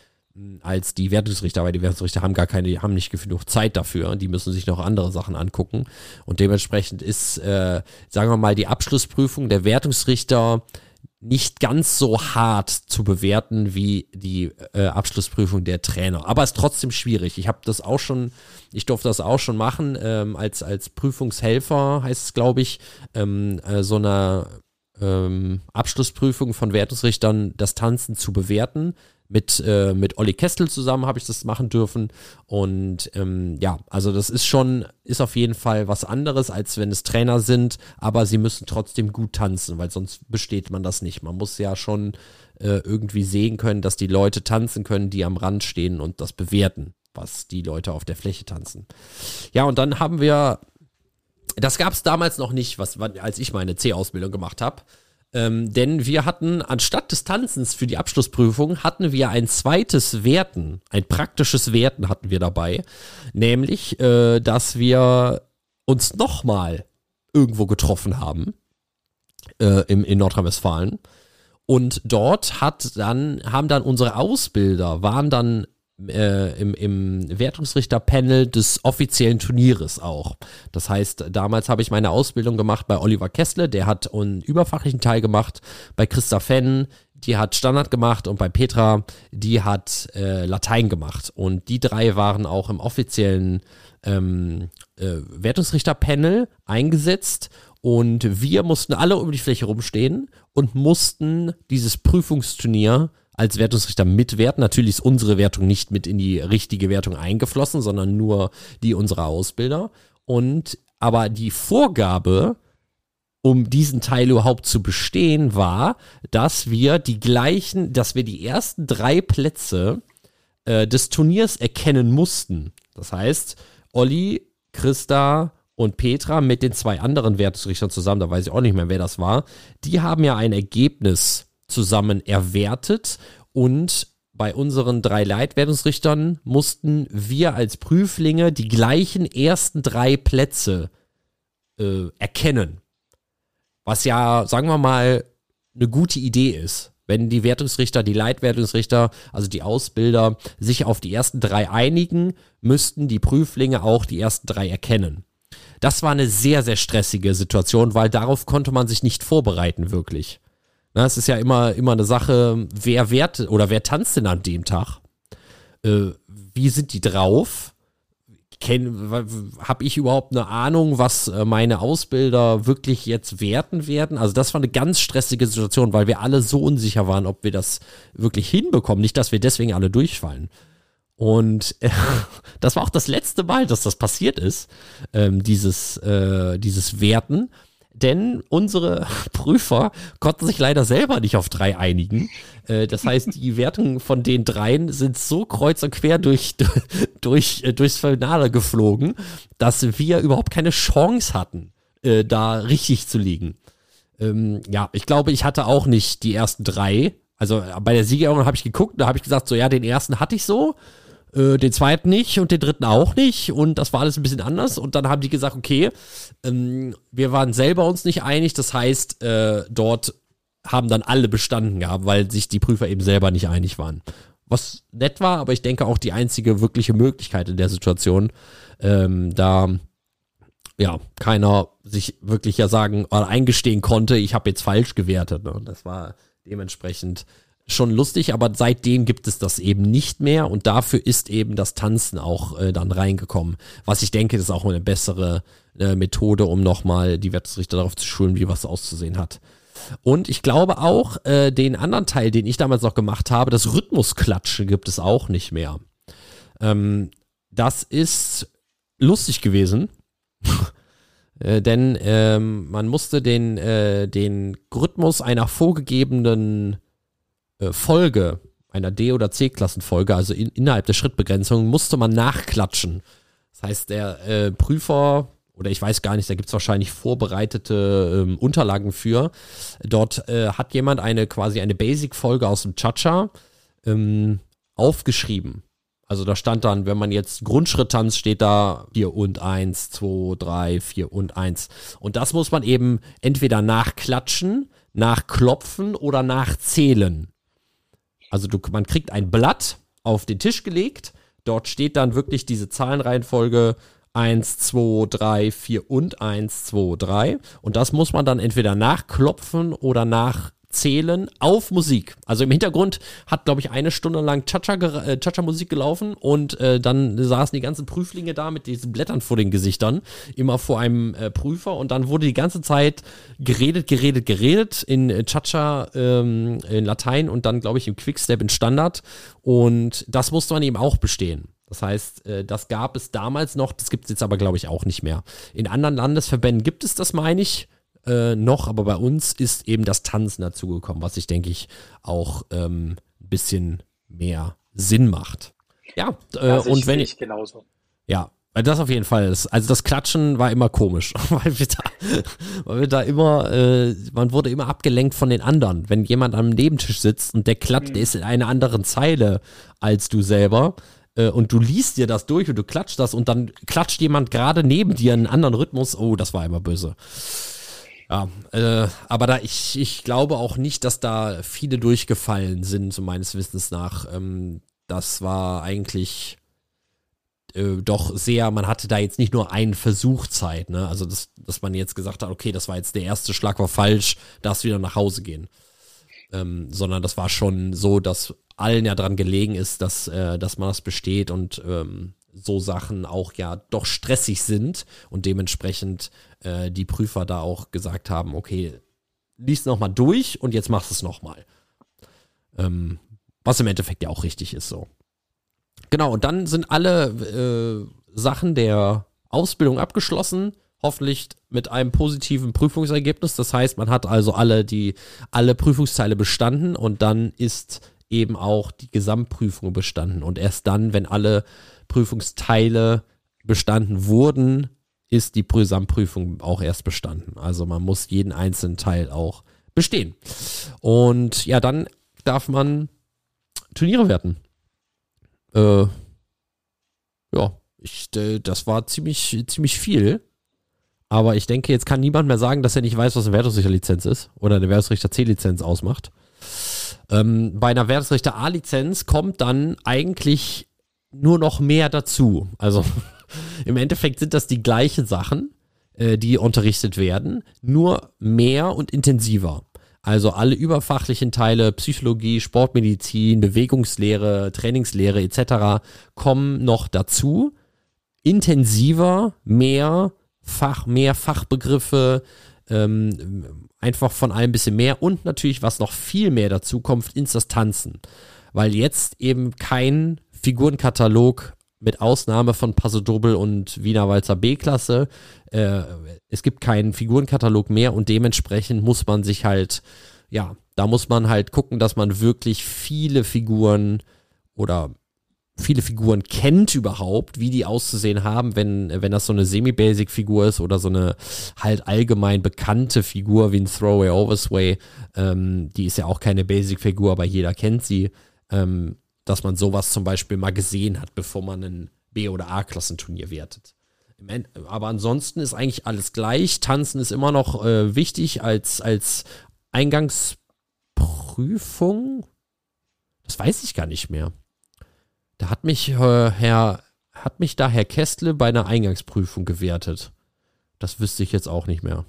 als die Wertungsrichter, weil die Wertungsrichter haben gar keine, haben nicht genug Zeit dafür. Die müssen sich noch andere Sachen angucken. Und dementsprechend ist, äh, sagen wir mal, die Abschlussprüfung der Wertungsrichter nicht ganz so hart zu bewerten wie die äh, Abschlussprüfung der Trainer. Aber es ist trotzdem schwierig. Ich habe das auch schon, ich durfte das auch schon machen, ähm, als, als Prüfungshelfer heißt es, glaube ich, ähm, äh, so eine ähm, Abschlussprüfung von Wertungsrichtern das Tanzen zu bewerten. Mit, äh, mit Olli Kestel zusammen habe ich das machen dürfen. Und ähm, ja, also das ist schon, ist auf jeden Fall was anderes, als wenn es Trainer sind, aber sie müssen trotzdem gut tanzen, weil sonst besteht man das nicht. Man muss ja schon äh, irgendwie sehen können, dass die Leute tanzen können, die am Rand stehen und das bewerten, was die Leute auf der Fläche tanzen. Ja, und dann haben wir das gab es damals noch nicht, was, als ich meine C-Ausbildung gemacht habe. Ähm, denn wir hatten anstatt des Tanzens für die Abschlussprüfung hatten wir ein zweites Werten, ein praktisches Werten hatten wir dabei, nämlich, äh, dass wir uns nochmal irgendwo getroffen haben äh, im, in Nordrhein-Westfalen. Und dort hat dann haben dann unsere Ausbilder waren dann äh, im, im Wertungsrichterpanel des offiziellen Turnieres auch. Das heißt, damals habe ich meine Ausbildung gemacht bei Oliver Kessler, der hat einen überfachlichen Teil gemacht, bei Christa Fenn, die hat Standard gemacht und bei Petra, die hat äh, Latein gemacht. Und die drei waren auch im offiziellen ähm, äh, Wertungsrichterpanel eingesetzt und wir mussten alle um die Fläche rumstehen und mussten dieses Prüfungsturnier als Wertungsrichter mitwerten. Natürlich ist unsere Wertung nicht mit in die richtige Wertung eingeflossen, sondern nur die unserer Ausbilder. Und aber die Vorgabe, um diesen Teil überhaupt zu bestehen, war, dass wir die gleichen, dass wir die ersten drei Plätze äh, des Turniers erkennen mussten. Das heißt, Olli, Christa und Petra mit den zwei anderen Wertungsrichtern zusammen, da weiß ich auch nicht mehr, wer das war, die haben ja ein Ergebnis zusammen erwertet und bei unseren drei Leitwertungsrichtern mussten wir als Prüflinge die gleichen ersten drei Plätze äh, erkennen. Was ja, sagen wir mal, eine gute Idee ist. Wenn die Wertungsrichter, die Leitwertungsrichter, also die Ausbilder, sich auf die ersten drei einigen, müssten die Prüflinge auch die ersten drei erkennen. Das war eine sehr, sehr stressige Situation, weil darauf konnte man sich nicht vorbereiten, wirklich. Na, es ist ja immer, immer eine Sache, wer wert oder wer tanzt denn an dem Tag? Äh, wie sind die drauf? Habe ich überhaupt eine Ahnung, was äh, meine Ausbilder wirklich jetzt werten werden? Also das war eine ganz stressige Situation, weil wir alle so unsicher waren, ob wir das wirklich hinbekommen. Nicht, dass wir deswegen alle durchfallen. Und äh, das war auch das letzte Mal, dass das passiert ist, ähm, dieses, äh, dieses Werten denn unsere Prüfer konnten sich leider selber nicht auf drei einigen. Äh, das heißt, die Wertungen von den dreien sind so kreuz und quer durch, durch, äh, durchs Finale geflogen, dass wir überhaupt keine Chance hatten, äh, da richtig zu liegen. Ähm, ja, ich glaube, ich hatte auch nicht die ersten drei. Also bei der Siegerehrung habe ich geguckt, da habe ich gesagt, so ja, den ersten hatte ich so äh, den zweiten nicht und den dritten auch nicht und das war alles ein bisschen anders und dann haben die gesagt, okay, ähm, wir waren selber uns nicht einig, das heißt, äh, dort haben dann alle bestanden gehabt, weil sich die Prüfer eben selber nicht einig waren. Was nett war, aber ich denke auch die einzige wirkliche Möglichkeit in der Situation, ähm, da ja keiner sich wirklich ja sagen oder eingestehen konnte, ich habe jetzt falsch gewertet. Ne? Und das war dementsprechend schon lustig, aber seitdem gibt es das eben nicht mehr und dafür ist eben das Tanzen auch äh, dann reingekommen. Was ich denke, ist auch eine bessere äh, Methode, um nochmal die Wertungsrichter darauf zu schulen, wie was auszusehen hat. Und ich glaube auch, äh, den anderen Teil, den ich damals noch gemacht habe, das Rhythmusklatschen gibt es auch nicht mehr. Ähm, das ist lustig gewesen. äh, denn ähm, man musste den, äh, den Rhythmus einer vorgegebenen Folge, einer D- oder C-Klassenfolge, also in, innerhalb der Schrittbegrenzung, musste man nachklatschen. Das heißt, der äh, Prüfer, oder ich weiß gar nicht, da gibt es wahrscheinlich vorbereitete ähm, Unterlagen für. Dort äh, hat jemand eine quasi eine Basic-Folge aus dem Cha-Cha ähm, aufgeschrieben. Also da stand dann, wenn man jetzt Grundschritt tanzt, steht da 4 und 1, 2, 3, 4 und 1. Und das muss man eben entweder nachklatschen, nachklopfen oder nachzählen. Also du, man kriegt ein Blatt auf den Tisch gelegt. Dort steht dann wirklich diese Zahlenreihenfolge 1, 2, 3, 4 und 1, 2, 3. Und das muss man dann entweder nachklopfen oder nach zählen auf Musik. Also im Hintergrund hat, glaube ich, eine Stunde lang Cha-Cha-Musik äh, gelaufen und äh, dann saßen die ganzen Prüflinge da mit diesen Blättern vor den Gesichtern, immer vor einem äh, Prüfer und dann wurde die ganze Zeit geredet, geredet, geredet in äh, Cha-Cha ähm, in Latein und dann, glaube ich, im Quickstep in Standard und das musste man eben auch bestehen. Das heißt, äh, das gab es damals noch, das gibt es jetzt aber, glaube ich, auch nicht mehr. In anderen Landesverbänden gibt es das, meine ich äh, noch, aber bei uns ist eben das Tanzen dazugekommen, was ich denke ich auch ähm, ein bisschen mehr Sinn macht. Ja, äh, und wenn ich genauso. Ja, das auf jeden Fall. Also das Klatschen war immer komisch, weil wir da, weil wir da immer, äh, man wurde immer abgelenkt von den anderen. Wenn jemand am Nebentisch sitzt und der klatscht, mhm. der ist in einer anderen Zeile als du selber äh, und du liest dir das durch und du klatscht das und dann klatscht jemand gerade neben dir einen anderen Rhythmus. Oh, das war immer böse. Ja, äh, aber da ich, ich glaube auch nicht, dass da viele durchgefallen sind, so meines Wissens nach. Ähm, das war eigentlich äh, doch sehr, man hatte da jetzt nicht nur einen Versuch Zeit, ne? Also das, dass man jetzt gesagt hat, okay, das war jetzt der erste Schlag war falsch, darfst wieder nach Hause gehen. Ähm, sondern das war schon so, dass allen ja dran gelegen ist, dass, äh, dass man das besteht und ähm, so Sachen auch ja doch stressig sind und dementsprechend äh, die Prüfer da auch gesagt haben, okay, lies nochmal durch und jetzt machst du es nochmal. Ähm, was im Endeffekt ja auch richtig ist so. Genau, und dann sind alle äh, Sachen der Ausbildung abgeschlossen, hoffentlich mit einem positiven Prüfungsergebnis. Das heißt, man hat also alle die alle Prüfungsteile bestanden und dann ist eben auch die Gesamtprüfung bestanden. Und erst dann, wenn alle Prüfungsteile bestanden wurden, ist die Gesamtprüfung auch erst bestanden. Also man muss jeden einzelnen Teil auch bestehen. Und ja, dann darf man Turniere werten. Äh, ja, ich, äh, das war ziemlich, ziemlich viel. Aber ich denke, jetzt kann niemand mehr sagen, dass er nicht weiß, was eine Wertungsrichterlizenz ist oder eine Wertungsrichter C-Lizenz ausmacht. Ähm, bei einer Wertungsrichter A-Lizenz kommt dann eigentlich nur noch mehr dazu. Also im Endeffekt sind das die gleichen Sachen, äh, die unterrichtet werden, nur mehr und intensiver. Also alle überfachlichen Teile, Psychologie, Sportmedizin, Bewegungslehre, Trainingslehre etc. kommen noch dazu. Intensiver, mehr Fach, mehr Fachbegriffe, ähm, einfach von allem ein bisschen mehr und natürlich, was noch viel mehr dazu kommt, ist das Tanzen. Weil jetzt eben kein Figurenkatalog mit Ausnahme von Paso Doble und Wiener Walzer B-Klasse. Äh, es gibt keinen Figurenkatalog mehr und dementsprechend muss man sich halt, ja, da muss man halt gucken, dass man wirklich viele Figuren oder viele Figuren kennt überhaupt, wie die auszusehen haben, wenn, wenn das so eine Semi-Basic-Figur ist oder so eine halt allgemein bekannte Figur wie ein Throwaway Oversway. Ähm, die ist ja auch keine Basic-Figur, aber jeder kennt sie. Ähm, dass man sowas zum Beispiel mal gesehen hat, bevor man ein B- oder A-Klassenturnier wertet. Aber ansonsten ist eigentlich alles gleich. Tanzen ist immer noch äh, wichtig als, als Eingangsprüfung. Das weiß ich gar nicht mehr. Da hat mich äh, Herr, hat mich da Herr Kestle bei einer Eingangsprüfung gewertet. Das wüsste ich jetzt auch nicht mehr.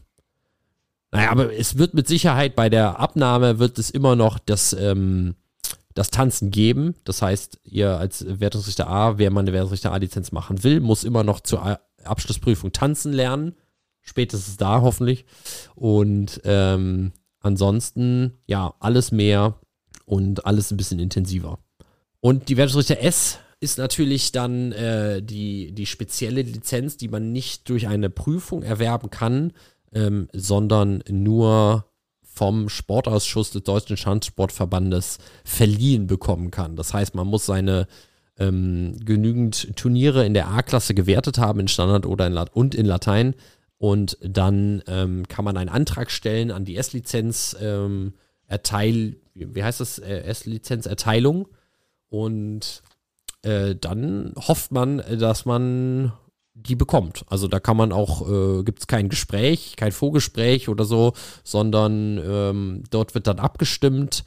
Naja, aber es wird mit Sicherheit bei der Abnahme wird es immer noch das, ähm, das Tanzen geben. Das heißt, ihr als Wertungsrichter A, wer mal eine Wertungsrichter A-Lizenz machen will, muss immer noch zur Abschlussprüfung tanzen lernen. Spätestens da hoffentlich. Und ähm, ansonsten, ja, alles mehr und alles ein bisschen intensiver. Und die Wertungsrichter S ist natürlich dann äh, die, die spezielle Lizenz, die man nicht durch eine Prüfung erwerben kann, ähm, sondern nur vom Sportausschuss des Deutschen Schanzsportverbandes verliehen bekommen kann. Das heißt, man muss seine ähm, genügend Turniere in der A-Klasse gewertet haben in Standard oder in und in Latein. Und dann ähm, kann man einen Antrag stellen an die S-Lizenz ähm, Erteil, wie heißt das, äh, S-Lizenz-Erteilung und äh, dann hofft man, dass man die bekommt. Also da kann man auch, äh, gibt es kein Gespräch, kein Vorgespräch oder so, sondern ähm, dort wird dann abgestimmt,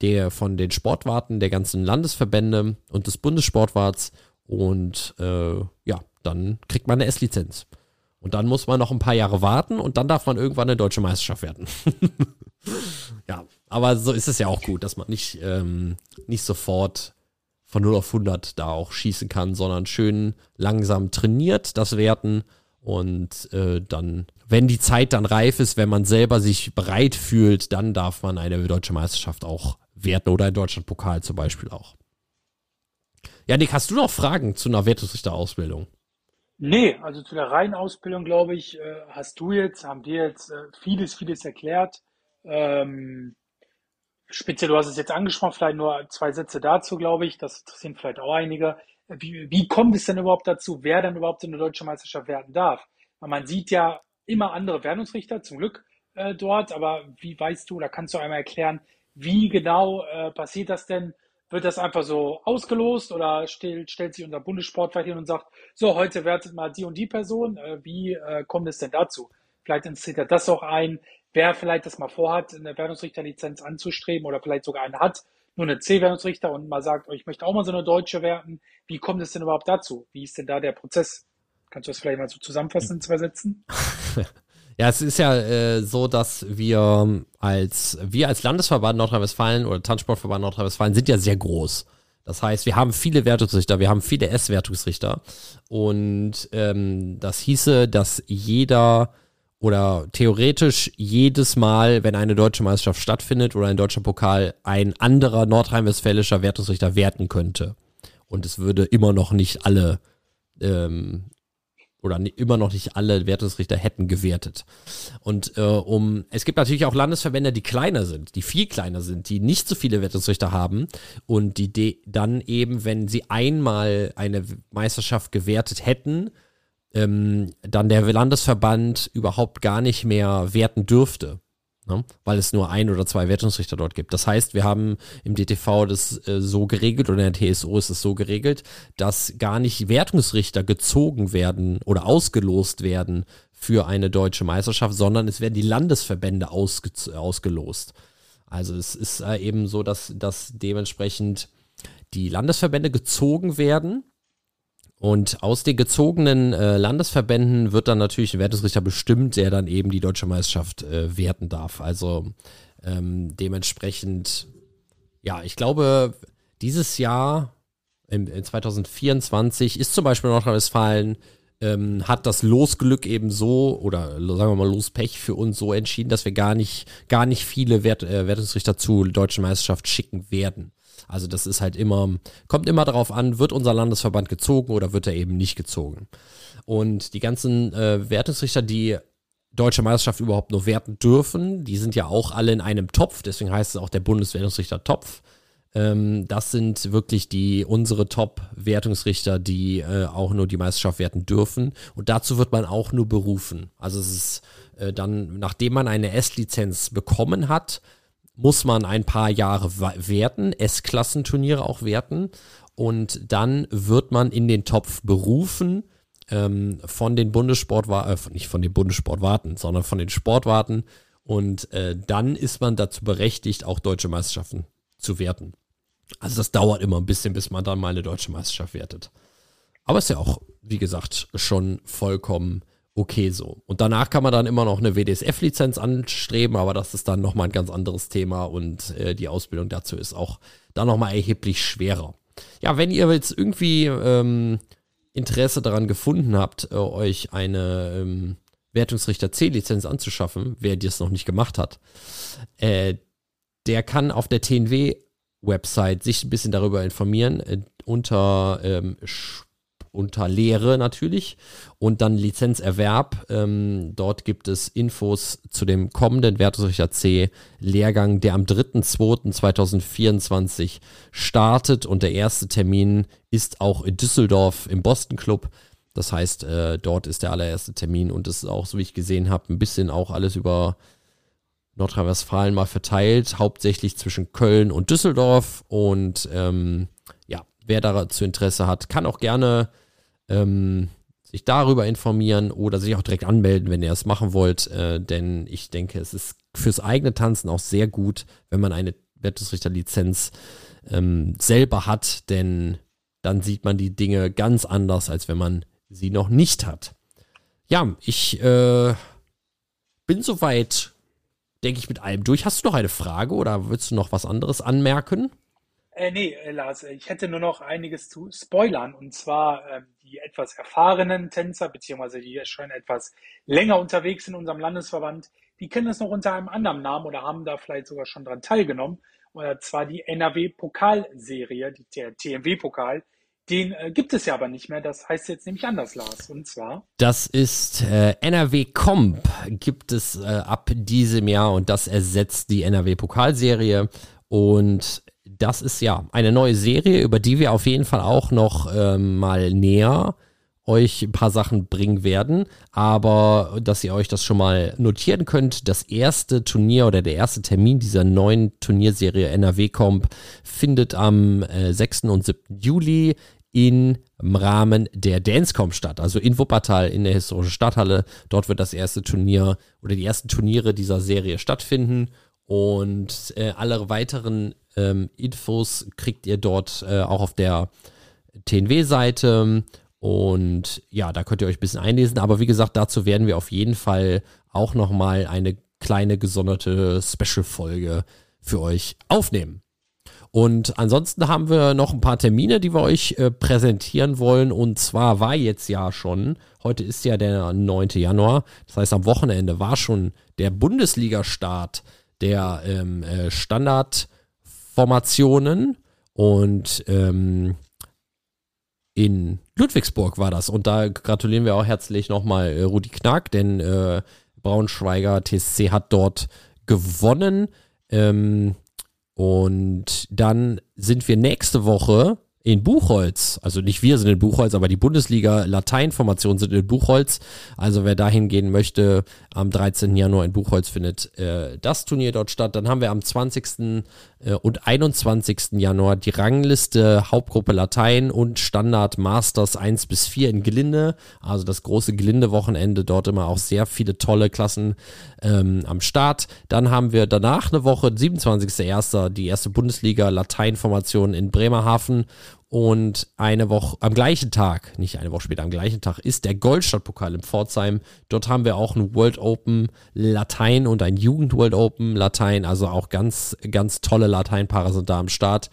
der von den Sportwarten der ganzen Landesverbände und des Bundessportwarts und äh, ja, dann kriegt man eine S-Lizenz. Und dann muss man noch ein paar Jahre warten und dann darf man irgendwann eine deutsche Meisterschaft werden. ja, aber so ist es ja auch gut, dass man nicht, ähm, nicht sofort von 0 auf 100 da auch schießen kann, sondern schön langsam trainiert das Werten und äh, dann, wenn die Zeit dann reif ist, wenn man selber sich bereit fühlt, dann darf man eine deutsche Meisterschaft auch werten oder ein Deutschlandpokal zum Beispiel auch. Ja, Nick, hast du noch Fragen zu einer Wertungsrichterausbildung? Nee, also zu der reinen Ausbildung, glaube ich, äh, hast du jetzt, haben wir jetzt äh, vieles, vieles erklärt. Ähm, speziell, du hast es jetzt angesprochen, vielleicht nur zwei Sätze dazu, glaube ich. Das interessieren vielleicht auch einige. Wie, wie kommt es denn überhaupt dazu, wer dann überhaupt in der deutschen Meisterschaft werden darf? Man sieht ja immer andere Wertungsrichter, zum Glück äh, dort, aber wie weißt du oder kannst du einmal erklären, wie genau äh, passiert das denn? Wird das einfach so ausgelost oder stellt, stellt sich unser Bundessportwart hin und sagt, so, heute wertet mal die und die Person. Äh, wie äh, kommt es denn dazu? Vielleicht interessiert er das auch ein, wer vielleicht das mal vorhat, eine Wertungsrichterlizenz anzustreben oder vielleicht sogar eine hat, nur eine C-Wertungsrichter und mal sagt, oh, ich möchte auch mal so eine deutsche werten. Wie kommt es denn überhaupt dazu? Wie ist denn da der Prozess? Kannst du das vielleicht mal so zusammenfassen in zwei Sätzen? Ja, es ist ja äh, so, dass wir als wir als Landesverband Nordrhein-Westfalen oder Tanzsportverband Nordrhein-Westfalen sind ja sehr groß. Das heißt, wir haben viele Wertungsrichter, wir haben viele S-Wertungsrichter und ähm, das hieße, dass jeder oder theoretisch jedes Mal, wenn eine deutsche Meisterschaft stattfindet oder ein deutscher Pokal, ein anderer nordrhein-westfälischer Wertungsrichter werten könnte. Und es würde immer noch nicht alle ähm, oder immer noch nicht alle Wertungsrichter hätten gewertet. Und äh, um es gibt natürlich auch Landesverbände, die kleiner sind, die viel kleiner sind, die nicht so viele Wertungsrichter haben und die dann eben, wenn sie einmal eine Meisterschaft gewertet hätten, ähm, dann der Landesverband überhaupt gar nicht mehr werten dürfte. Ne? Weil es nur ein oder zwei Wertungsrichter dort gibt. Das heißt, wir haben im DTV das äh, so geregelt oder in der TSO ist es so geregelt, dass gar nicht Wertungsrichter gezogen werden oder ausgelost werden für eine deutsche Meisterschaft, sondern es werden die Landesverbände ausge ausgelost. Also es ist äh, eben so, dass, dass dementsprechend die Landesverbände gezogen werden und aus den gezogenen äh, Landesverbänden wird dann natürlich ein Wertungsrichter bestimmt, der dann eben die deutsche Meisterschaft äh, werten darf. Also ähm, dementsprechend, ja, ich glaube, dieses Jahr, in, in 2024, ist zum Beispiel Nordrhein-Westfalen, ähm, hat das Losglück eben so, oder sagen wir mal Lospech für uns so entschieden, dass wir gar nicht, gar nicht viele Wert, äh, Wertungsrichter zu deutschen Meisterschaft schicken werden. Also das ist halt immer, kommt immer darauf an, wird unser Landesverband gezogen oder wird er eben nicht gezogen. Und die ganzen äh, Wertungsrichter, die deutsche Meisterschaft überhaupt nur werten dürfen, die sind ja auch alle in einem Topf, deswegen heißt es auch der Bundeswertungsrichter Topf. Ähm, das sind wirklich die unsere Top-Wertungsrichter, die äh, auch nur die Meisterschaft werten dürfen. Und dazu wird man auch nur berufen. Also es ist äh, dann, nachdem man eine S-Lizenz bekommen hat, muss man ein paar Jahre werten, S-Klassenturniere auch werten und dann wird man in den Topf berufen ähm, von den Bundessportwarten, äh, nicht von den Bundessportwarten, sondern von den Sportwarten und äh, dann ist man dazu berechtigt, auch deutsche Meisterschaften zu werten. Also das dauert immer ein bisschen, bis man dann mal eine deutsche Meisterschaft wertet. Aber ist ja auch, wie gesagt, schon vollkommen okay so. Und danach kann man dann immer noch eine WDSF-Lizenz anstreben, aber das ist dann nochmal ein ganz anderes Thema und äh, die Ausbildung dazu ist auch dann nochmal erheblich schwerer. Ja, wenn ihr jetzt irgendwie ähm, Interesse daran gefunden habt, äh, euch eine ähm, Wertungsrichter C-Lizenz anzuschaffen, wer das noch nicht gemacht hat, äh, der kann auf der TNW-Website sich ein bisschen darüber informieren. Äh, unter ähm, unter Lehre natürlich und dann Lizenzerwerb. Ähm, dort gibt es Infos zu dem kommenden Wertungsrichter C Lehrgang, der am 3.2.2024 startet und der erste Termin ist auch in Düsseldorf im Boston Club. Das heißt, äh, dort ist der allererste Termin und es ist auch, so wie ich gesehen habe, ein bisschen auch alles über Nordrhein-Westfalen mal verteilt, hauptsächlich zwischen Köln und Düsseldorf und ähm, wer dazu Interesse hat, kann auch gerne ähm, sich darüber informieren oder sich auch direkt anmelden, wenn ihr es machen wollt. Äh, denn ich denke, es ist fürs eigene Tanzen auch sehr gut, wenn man eine Wertungsrichterlizenz ähm, selber hat, denn dann sieht man die Dinge ganz anders, als wenn man sie noch nicht hat. Ja, ich äh, bin soweit denke ich, mit allem durch. Hast du noch eine Frage oder willst du noch was anderes anmerken? Äh, nee, äh, Lars, äh, ich hätte nur noch einiges zu spoilern. Und zwar ähm, die etwas erfahrenen Tänzer, beziehungsweise die schon etwas länger unterwegs in unserem Landesverband, die kennen es noch unter einem anderen Namen oder haben da vielleicht sogar schon dran teilgenommen. Und zwar die NRW-Pokalserie, der TMW-Pokal. Den äh, gibt es ja aber nicht mehr. Das heißt jetzt nämlich anders, Lars. Und zwar. Das ist äh, NRW Comp gibt es äh, ab diesem Jahr und das ersetzt die NRW Pokalserie. Und das ist ja eine neue Serie, über die wir auf jeden Fall auch noch ähm, mal näher euch ein paar Sachen bringen werden, aber dass ihr euch das schon mal notieren könnt, das erste Turnier oder der erste Termin dieser neuen Turnierserie NRW Comp findet am äh, 6. und 7. Juli im Rahmen der Dancecom statt, also in Wuppertal in der historischen Stadthalle. Dort wird das erste Turnier oder die ersten Turniere dieser Serie stattfinden und äh, alle weiteren ähm, Infos kriegt ihr dort äh, auch auf der TNW-Seite. Und ja, da könnt ihr euch ein bisschen einlesen. Aber wie gesagt, dazu werden wir auf jeden Fall auch nochmal eine kleine gesonderte Special-Folge für euch aufnehmen. Und ansonsten haben wir noch ein paar Termine, die wir euch äh, präsentieren wollen. Und zwar war jetzt ja schon, heute ist ja der 9. Januar, das heißt am Wochenende war schon der Bundesliga-Start der ähm, äh, Standard- Formationen und ähm, in Ludwigsburg war das. Und da gratulieren wir auch herzlich nochmal äh, Rudi Knack, denn äh, Braunschweiger TSC hat dort gewonnen. Ähm, und dann sind wir nächste Woche in Buchholz, also nicht wir sind in Buchholz, aber die Bundesliga Lateinformationen sind in Buchholz. Also wer dahin gehen möchte, am 13. Januar in Buchholz findet äh, das Turnier dort statt. Dann haben wir am 20. Äh, und 21. Januar die Rangliste Hauptgruppe Latein und Standard Masters 1 bis 4 in Gelinde. Also das große Gelinde-Wochenende, dort immer auch sehr viele tolle Klassen ähm, am Start. Dann haben wir danach eine Woche, 27.01. die erste Bundesliga Lateinformation in Bremerhaven und eine Woche, am gleichen Tag, nicht eine Woche später, am gleichen Tag ist der Goldstadtpokal in Pforzheim. Dort haben wir auch ein World Open Latein und ein Jugend World Open Latein. Also auch ganz, ganz tolle Lateinpaare sind da am Start.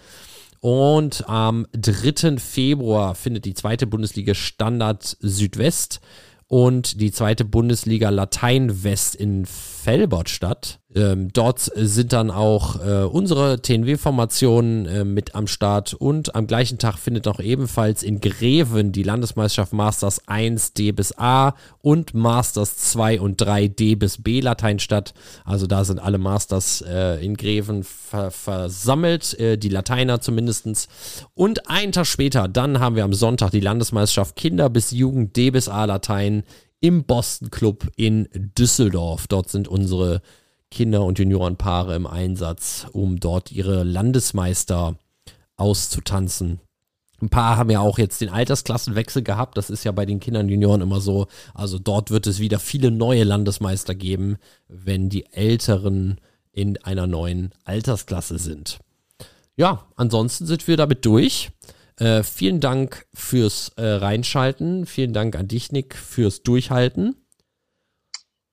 Und am 3. Februar findet die zweite Bundesliga Standard Südwest und die zweite Bundesliga Latein West in Felbert statt. Ähm, dort sind dann auch äh, unsere TNW-Formationen äh, mit am Start und am gleichen Tag findet auch ebenfalls in Greven die Landesmeisterschaft Masters 1 D bis A und Masters 2 und 3 D bis B Latein statt. Also da sind alle Masters äh, in Greven ver versammelt, äh, die Lateiner zumindestens. Und einen Tag später, dann haben wir am Sonntag die Landesmeisterschaft Kinder bis Jugend D bis A Latein im Boston Club in Düsseldorf. Dort sind unsere Kinder- und Juniorenpaare im Einsatz, um dort ihre Landesmeister auszutanzen. Ein paar haben ja auch jetzt den Altersklassenwechsel gehabt. Das ist ja bei den Kindern und Junioren immer so. Also dort wird es wieder viele neue Landesmeister geben, wenn die Älteren in einer neuen Altersklasse sind. Ja, ansonsten sind wir damit durch. Äh, vielen Dank fürs äh, Reinschalten. Vielen Dank an dich, Nick, fürs Durchhalten.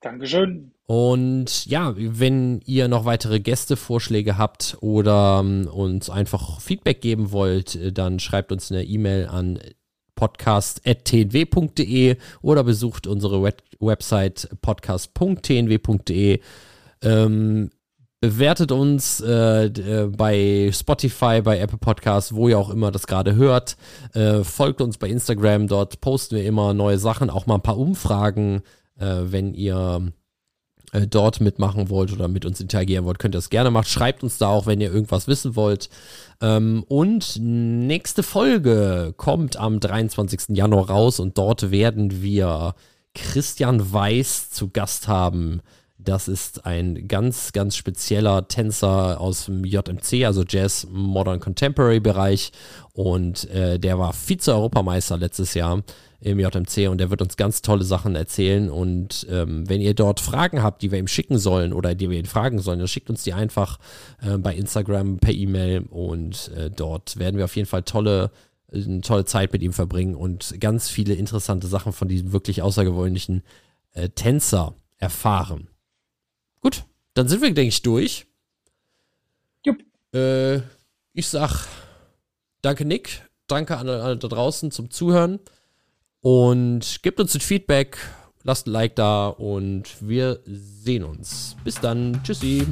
Dankeschön. Und ja, wenn ihr noch weitere Gästevorschläge habt oder um, ähm, uns einfach Feedback geben wollt, äh, dann schreibt uns eine E-Mail an podcast.tnw.de oder besucht unsere Web Website podcast.tnw.de. Ähm, bewertet uns äh, äh, bei Spotify, bei Apple Podcasts, wo ihr auch immer das gerade hört. Äh, folgt uns bei Instagram, dort posten wir immer neue Sachen, auch mal ein paar Umfragen, äh, wenn ihr äh, dort mitmachen wollt oder mit uns interagieren wollt, könnt ihr das gerne machen. Schreibt uns da auch, wenn ihr irgendwas wissen wollt. Ähm, und nächste Folge kommt am 23. Januar raus und dort werden wir Christian Weiß zu Gast haben. Das ist ein ganz, ganz spezieller Tänzer aus dem JMC, also Jazz Modern Contemporary Bereich. Und äh, der war Vize-Europameister letztes Jahr im JMC und der wird uns ganz tolle Sachen erzählen. Und ähm, wenn ihr dort Fragen habt, die wir ihm schicken sollen oder die wir ihn fragen sollen, dann schickt uns die einfach äh, bei Instagram per E-Mail und äh, dort werden wir auf jeden Fall tolle eine tolle Zeit mit ihm verbringen und ganz viele interessante Sachen von diesem wirklich außergewöhnlichen äh, Tänzer erfahren. Gut, dann sind wir, denke ich, durch. Jupp. Äh, ich sag danke, Nick. Danke an alle da draußen zum Zuhören. Und gebt uns ein Feedback, lasst ein Like da und wir sehen uns. Bis dann. Tschüssi.